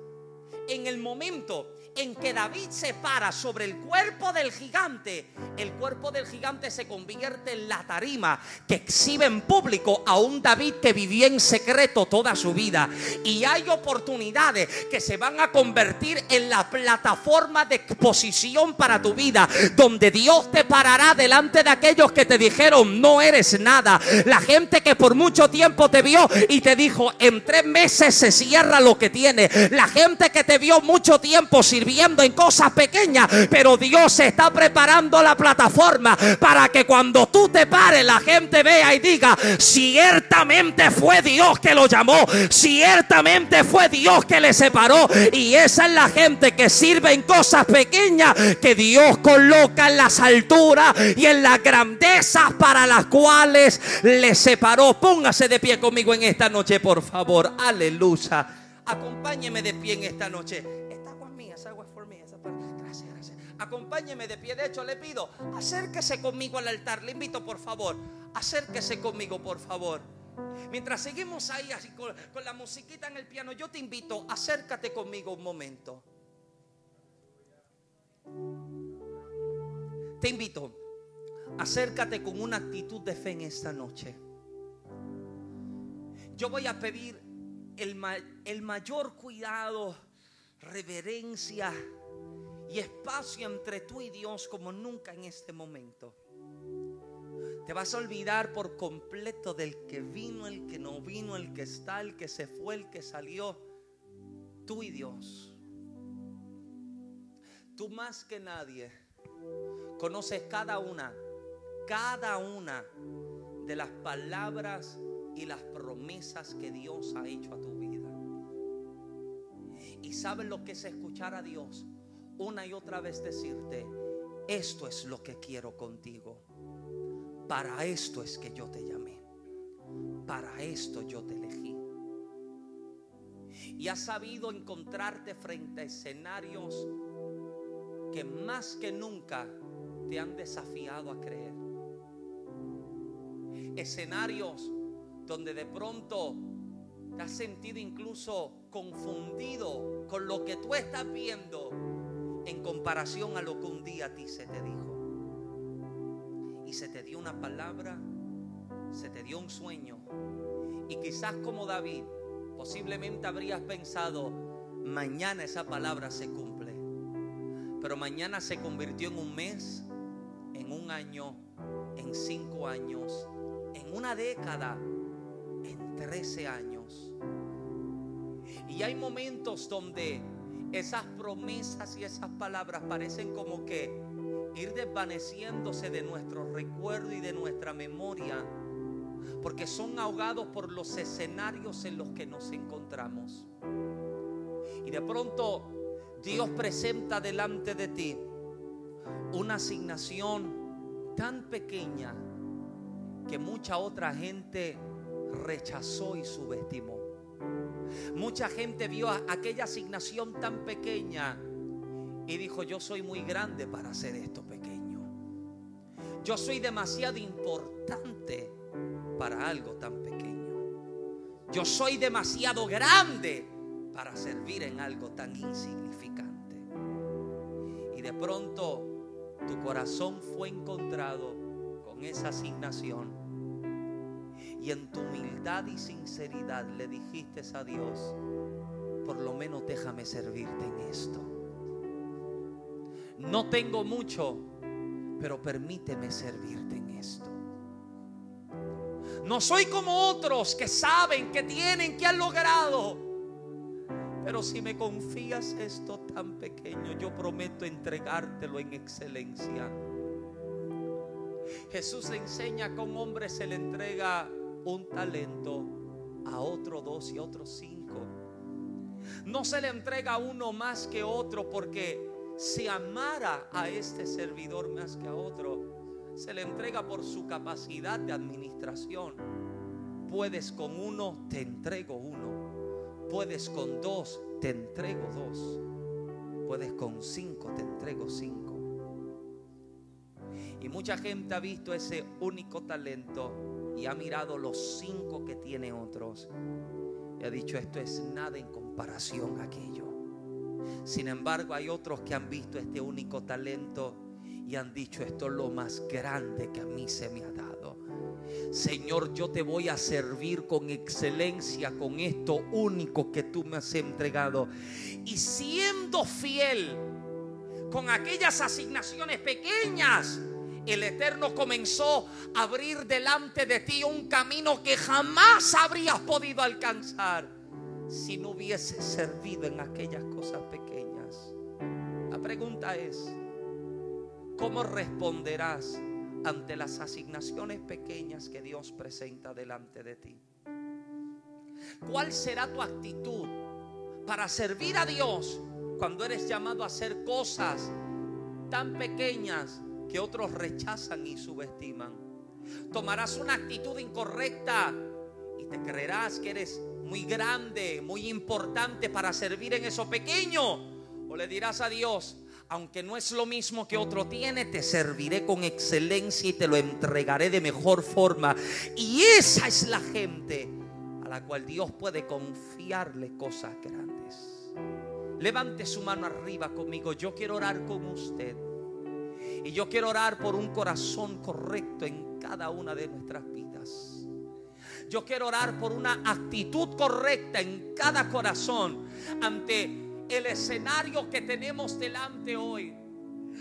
En el momento en que David se para sobre el cuerpo del gigante, el cuerpo del gigante se convierte en la tarima que exhibe en público a un David que vivía en secreto toda su vida. Y hay oportunidades que se van a convertir en la plataforma de exposición para tu vida, donde Dios te parará delante de aquellos que te dijeron no eres nada. La gente que por mucho tiempo te vio y te dijo en tres meses se cierra lo que tiene. La gente que te vio mucho tiempo sirviendo en cosas pequeñas, pero Dios está preparando la plataforma para que cuando tú te pares la gente vea y diga, ciertamente fue Dios que lo llamó, ciertamente fue Dios que le separó. Y esa es la gente que sirve en cosas pequeñas que Dios coloca en las alturas y en las grandezas para las cuales le separó. Póngase de pie conmigo en esta noche, por favor. Aleluya. Acompáñeme de pie en esta noche. acompáñeme de pie. De hecho, le pido, acérquese conmigo al altar. Le invito, por favor, acérquese conmigo, por favor. Mientras seguimos ahí así con la musiquita en el piano, yo te invito, acércate conmigo un momento. Te invito, acércate con una actitud de fe en esta noche. Yo voy a pedir el, el mayor cuidado, reverencia y espacio entre tú y Dios como nunca en este momento. Te vas a olvidar por completo del que vino, el que no vino, el que está, el que se fue, el que salió. Tú y Dios. Tú más que nadie conoces cada una, cada una de las palabras y las promesas que Dios ha hecho a tu vida. Y sabes lo que es escuchar a Dios una y otra vez decirte, esto es lo que quiero contigo. Para esto es que yo te llamé. Para esto yo te elegí. Y has sabido encontrarte frente a escenarios que más que nunca te han desafiado a creer. Escenarios donde de pronto te has sentido incluso confundido con lo que tú estás viendo en comparación a lo que un día a ti se te dijo. Y se te dio una palabra, se te dio un sueño. Y quizás como David, posiblemente habrías pensado, mañana esa palabra se cumple. Pero mañana se convirtió en un mes, en un año, en cinco años, en una década, en trece años. Y hay momentos donde esas promesas y esas palabras parecen como que ir desvaneciéndose de nuestro recuerdo y de nuestra memoria, porque son ahogados por los escenarios en los que nos encontramos. Y de pronto Dios presenta delante de ti una asignación tan pequeña que mucha otra gente rechazó y subestimó. Mucha gente vio aquella asignación tan pequeña y dijo, yo soy muy grande para hacer esto pequeño. Yo soy demasiado importante para algo tan pequeño. Yo soy demasiado grande para servir en algo tan insignificante. Y de pronto tu corazón fue encontrado con esa asignación. Y en tu humildad y sinceridad le dijiste a Dios, por lo menos déjame servirte en esto. No tengo mucho, pero permíteme servirte en esto. No soy como otros que saben, que tienen, que han logrado. Pero si me confías esto tan pequeño, yo prometo entregártelo en excelencia. Jesús enseña que a un hombre se le entrega un talento, a otro dos y otro cinco. No se le entrega uno más que otro porque se amara a este servidor más que a otro, se le entrega por su capacidad de administración. Puedes con uno, te entrego uno. Puedes con dos, te entrego dos. Puedes con cinco, te entrego cinco. Y mucha gente ha visto ese único talento y ha mirado los cinco que tiene otros. Y ha dicho, esto es nada en comparación a aquello. Sin embargo, hay otros que han visto este único talento y han dicho, esto es lo más grande que a mí se me ha dado. Señor, yo te voy a servir con excelencia con esto único que tú me has entregado. Y siendo fiel con aquellas asignaciones pequeñas, el Eterno comenzó a abrir delante de ti un camino que jamás habrías podido alcanzar si no hubiese servido en aquellas cosas pequeñas. La pregunta es, ¿cómo responderás ante las asignaciones pequeñas que Dios presenta delante de ti? ¿Cuál será tu actitud para servir a Dios cuando eres llamado a hacer cosas tan pequeñas que otros rechazan y subestiman? Tomarás una actitud incorrecta y te creerás que eres muy grande, muy importante para servir en eso pequeño. O le dirás a Dios, aunque no es lo mismo que otro tiene, te serviré con excelencia y te lo entregaré de mejor forma. Y esa es la gente a la cual Dios puede confiarle cosas grandes. Levante su mano arriba conmigo. Yo quiero orar con usted. Y yo quiero orar por un corazón correcto en cada una de nuestras vidas. Yo quiero orar por una actitud correcta en cada corazón ante el escenario que tenemos delante hoy.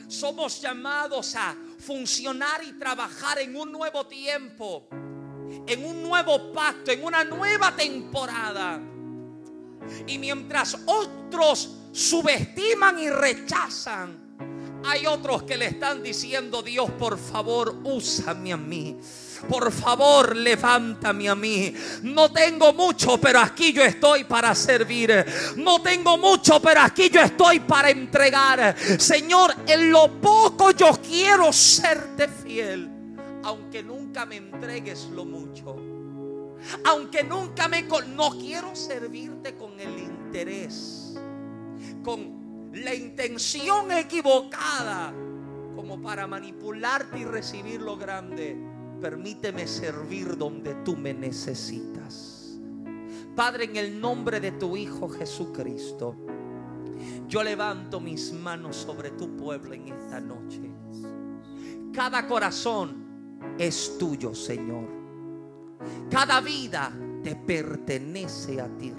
Somos llamados a funcionar y trabajar en un nuevo tiempo, en un nuevo pacto, en una nueva temporada. Y mientras otros subestiman y rechazan, hay otros que le están diciendo, Dios, por favor, úsame a mí. Por favor, levántame a mí. No tengo mucho, pero aquí yo estoy para servir. No tengo mucho, pero aquí yo estoy para entregar. Señor, en lo poco yo quiero serte fiel. Aunque nunca me entregues lo mucho. Aunque nunca me... No quiero servirte con el interés. Con la intención equivocada. Como para manipularte y recibir lo grande permíteme servir donde tú me necesitas. Padre, en el nombre de tu Hijo Jesucristo, yo levanto mis manos sobre tu pueblo en esta noche. Cada corazón es tuyo, Señor. Cada vida te pertenece a ti.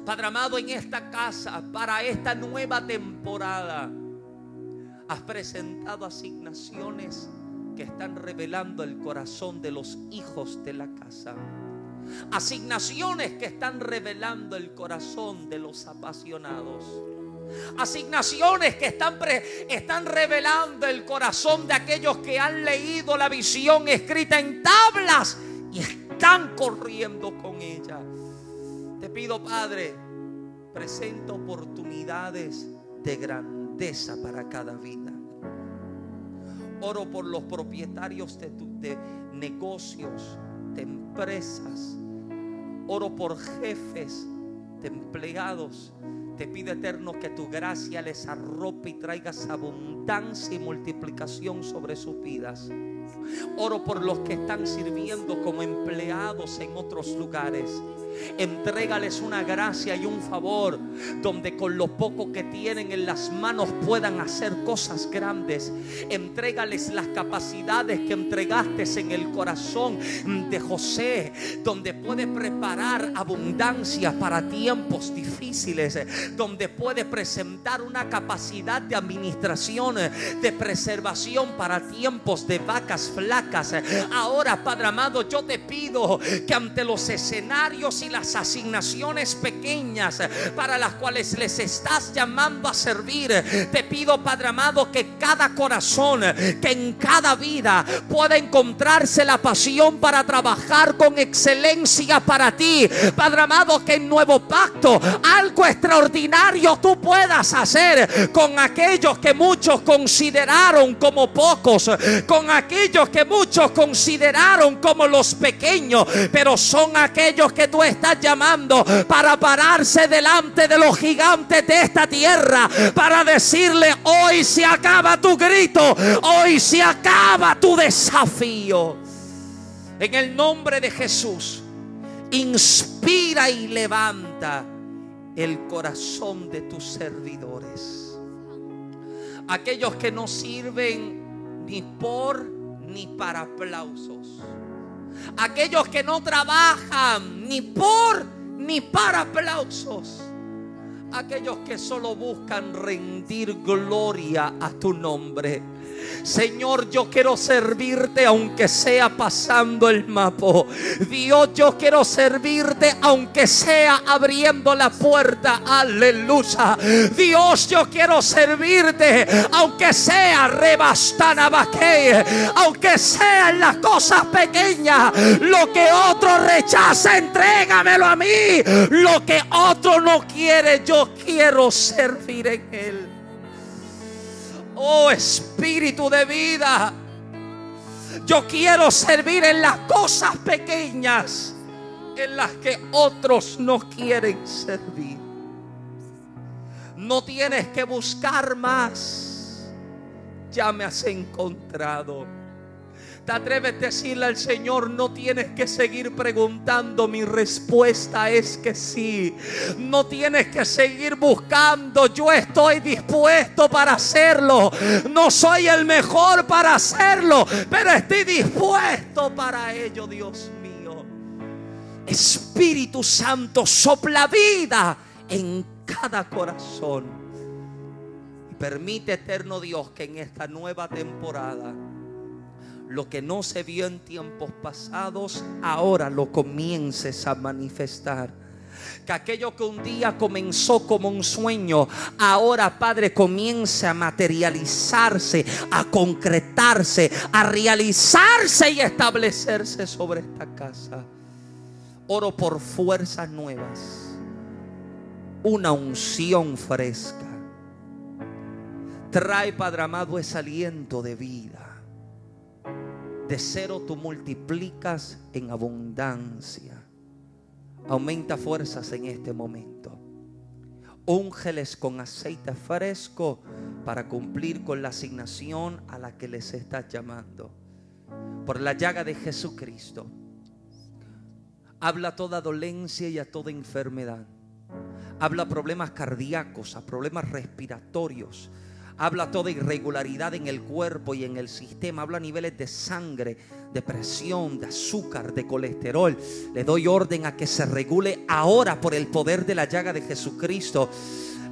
Padre amado, en esta casa, para esta nueva temporada, has presentado asignaciones que están revelando el corazón de los hijos de la casa. Asignaciones que están revelando el corazón de los apasionados. Asignaciones que están, están revelando el corazón de aquellos que han leído la visión escrita en tablas y están corriendo con ella. Te pido, Padre, presenta oportunidades de grandeza para cada vida. Oro por los propietarios de, de negocios, de empresas. Oro por jefes de empleados. Te pido eterno que tu gracia les arrope y traigas abundancia y multiplicación sobre sus vidas. Oro por los que están sirviendo como empleados en otros lugares. Entrégales una gracia y un favor donde con lo poco que tienen en las manos puedan hacer cosas grandes. Entrégales las capacidades que entregaste en el corazón de José, donde puede preparar abundancia para tiempos difíciles, donde puede presentar una capacidad de administración, de preservación para tiempos de vacas flacas. Ahora, Padre amado, yo te pido que ante los escenarios las asignaciones pequeñas para las cuales les estás llamando a servir. Te pido, Padre amado, que cada corazón, que en cada vida pueda encontrarse la pasión para trabajar con excelencia para ti. Padre amado, que en nuevo pacto algo extraordinario tú puedas hacer con aquellos que muchos consideraron como pocos, con aquellos que muchos consideraron como los pequeños, pero son aquellos que tú estás llamando para pararse delante de los gigantes de esta tierra, para decirle, hoy se acaba tu grito, hoy se acaba tu desafío. En el nombre de Jesús, inspira y levanta el corazón de tus servidores. Aquellos que no sirven ni por ni para aplausos aquellos que no trabajan ni por ni para aplausos, aquellos que solo buscan rendir gloria a tu nombre. Señor, yo quiero servirte aunque sea pasando el mapo. Dios, yo quiero servirte aunque sea abriendo la puerta. Aleluya. Dios, yo quiero servirte aunque sea rebastana Aunque sea en las cosas pequeñas. Lo que otro rechaza, entrégamelo a mí. Lo que otro no quiere, yo quiero servir en él. Oh Espíritu de vida. Yo quiero servir en las cosas pequeñas en las que otros no quieren servir. No tienes que buscar más. Ya me has encontrado te atreves a decirle al Señor, no tienes que seguir preguntando, mi respuesta es que sí. No tienes que seguir buscando, yo estoy dispuesto para hacerlo. No soy el mejor para hacerlo, pero estoy dispuesto para ello, Dios mío. Espíritu Santo, sopla vida en cada corazón. Y permite, eterno Dios, que en esta nueva temporada lo que no se vio en tiempos pasados, ahora lo comiences a manifestar. Que aquello que un día comenzó como un sueño, ahora Padre comience a materializarse, a concretarse, a realizarse y establecerse sobre esta casa. Oro por fuerzas nuevas, una unción fresca. Trae, Padre amado, ese aliento de vida de cero tú multiplicas en abundancia. Aumenta fuerzas en este momento. Úngeles con aceite fresco para cumplir con la asignación a la que les estás llamando. Por la llaga de Jesucristo. Habla toda dolencia y a toda enfermedad. Habla problemas cardíacos, a problemas respiratorios habla toda irregularidad en el cuerpo y en el sistema, habla niveles de sangre, de presión, de azúcar, de colesterol. Le doy orden a que se regule ahora por el poder de la llaga de Jesucristo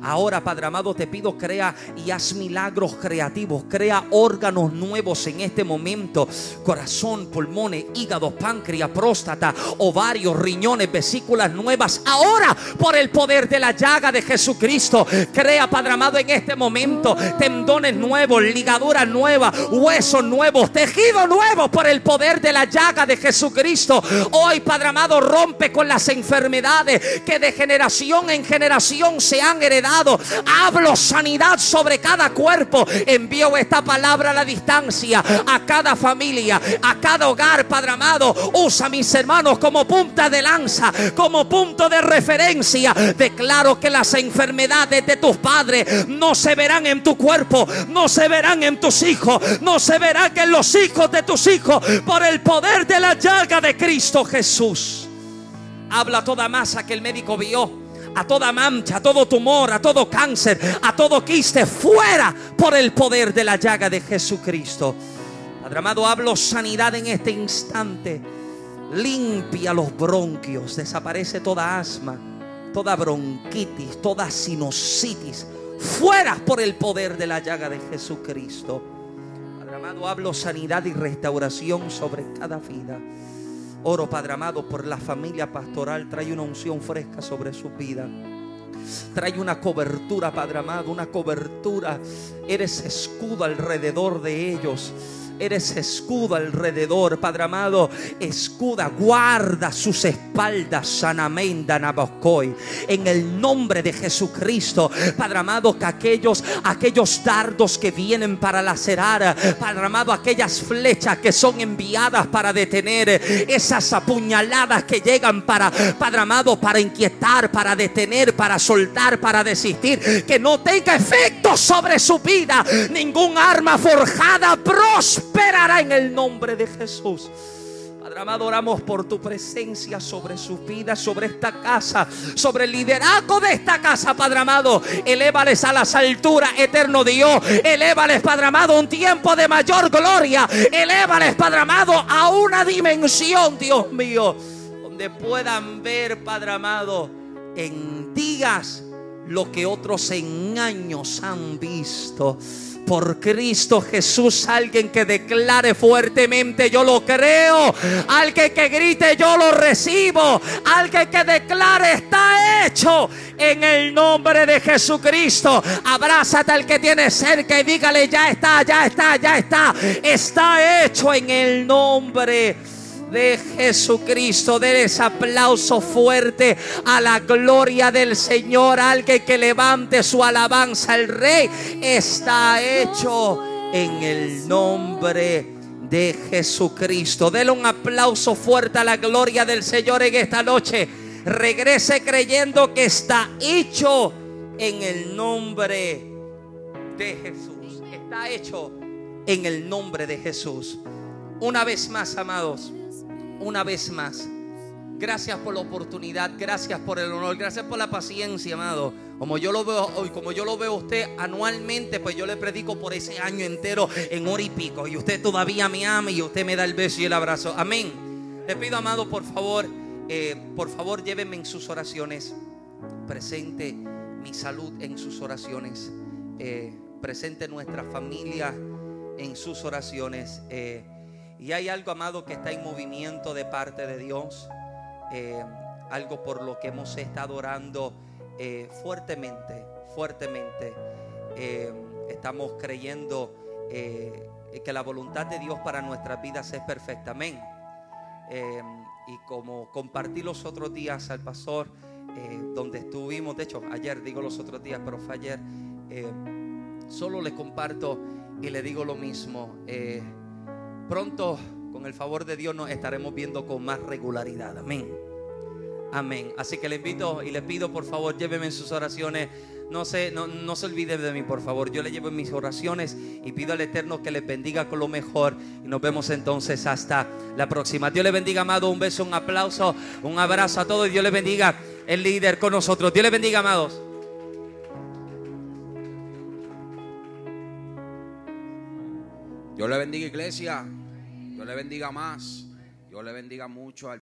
Ahora, Padre amado, te pido, crea y haz milagros creativos. Crea órganos nuevos en este momento. Corazón, pulmones, hígado, páncreas, próstata, ovarios, riñones, vesículas nuevas. Ahora, por el poder de la llaga de Jesucristo, crea, Padre amado, en este momento tendones nuevos, ligaduras nuevas, huesos nuevos, tejidos nuevos por el poder de la llaga de Jesucristo. Hoy, Padre amado, rompe con las enfermedades que de generación en generación se han heredado. Hablo sanidad sobre cada cuerpo. Envío esta palabra a la distancia, a cada familia, a cada hogar, Padre amado. Usa mis hermanos como punta de lanza, como punto de referencia. Declaro que las enfermedades de tus padres no se verán en tu cuerpo, no se verán en tus hijos, no se verán en los hijos de tus hijos por el poder de la llaga de Cristo Jesús. Habla toda masa que el médico vio a toda mancha, a todo tumor, a todo cáncer, a todo quiste, fuera por el poder de la llaga de Jesucristo. Padre amado, hablo sanidad en este instante. Limpia los bronquios, desaparece toda asma, toda bronquitis, toda sinusitis, fuera por el poder de la llaga de Jesucristo. Padre amado, hablo sanidad y restauración sobre cada vida. Oro, Padre amado, por la familia pastoral. Trae una unción fresca sobre su vida. Trae una cobertura, Padre amado, una cobertura. Eres escudo alrededor de ellos. Eres escudo alrededor, Padre amado. Escuda, guarda sus espaldas sanamenda naboscoy. En el nombre de Jesucristo, Padre amado, que aquellos, aquellos dardos que vienen para lacerar, Padre amado, aquellas flechas que son enviadas para detener, esas apuñaladas que llegan para, Padre amado, para inquietar, para detener, para soltar, para desistir, que no tenga efecto sobre su vida. Ningún arma forjada prosperará en el nombre de Jesús. Padre amado, oramos por tu presencia sobre su vida, sobre esta casa, sobre el liderazgo de esta casa, Padre amado. Elévales a las alturas, eterno Dios. Elévales, Padre amado, un tiempo de mayor gloria. Elévales, Padre amado, a una dimensión, Dios mío, donde puedan ver, Padre amado, en días lo que otros en años han visto por Cristo Jesús. Alguien que declare fuertemente, yo lo creo. Alguien que grite, yo lo recibo. Alguien que declare, está hecho en el nombre de Jesucristo. Abrázate al que tiene cerca y dígale, ya está, ya está, ya está. Está hecho en el nombre de Jesucristo. Des aplauso fuerte a la gloria del Señor. Alguien que levante su alabanza al Rey está hecho en el nombre de Jesucristo. Dele un aplauso fuerte a la gloria del Señor en esta noche. Regrese creyendo que está hecho en el nombre de Jesús. Está hecho en el nombre de Jesús. Una vez más, amados una vez más. Gracias por la oportunidad, gracias por el honor, gracias por la paciencia, amado. Como yo lo veo hoy, como yo lo veo usted anualmente, pues yo le predico por ese año entero en hora y pico. Y usted todavía me ama y usted me da el beso y el abrazo. Amén. Le pido, amado, por favor, eh, por favor, llévenme en sus oraciones. Presente mi salud en sus oraciones. Eh, presente nuestra familia en sus oraciones. Eh, y hay algo, amado, que está en movimiento de parte de Dios. Eh, algo por lo que hemos estado orando eh, fuertemente, fuertemente. Eh, estamos creyendo que la voluntad de Dios para nuestras vidas es perfecta. Amén. y como compartí los otros días al pastor, donde estuvimos, de hecho, ayer digo los otros días, pero fue ayer, solo le comparto y le digo lo mismo. Pronto, con el favor de Dios, nos estaremos viendo con más regularidad. Amén. Amén. Así que le invito y le pido, por favor, lléveme en sus oraciones. No se, no, se olvide de mí, por favor. Yo le llevo en mis oraciones y pido al Eterno que le bendiga con lo mejor. Y nos vemos entonces hasta la próxima. Dios le bendiga, amado. Un beso, un aplauso, un abrazo a todos. Y Dios le bendiga el líder con nosotros. Dios le bendiga, amados. Dios le bendiga iglesia. Dios le bendiga más. Dios le bendiga mucho al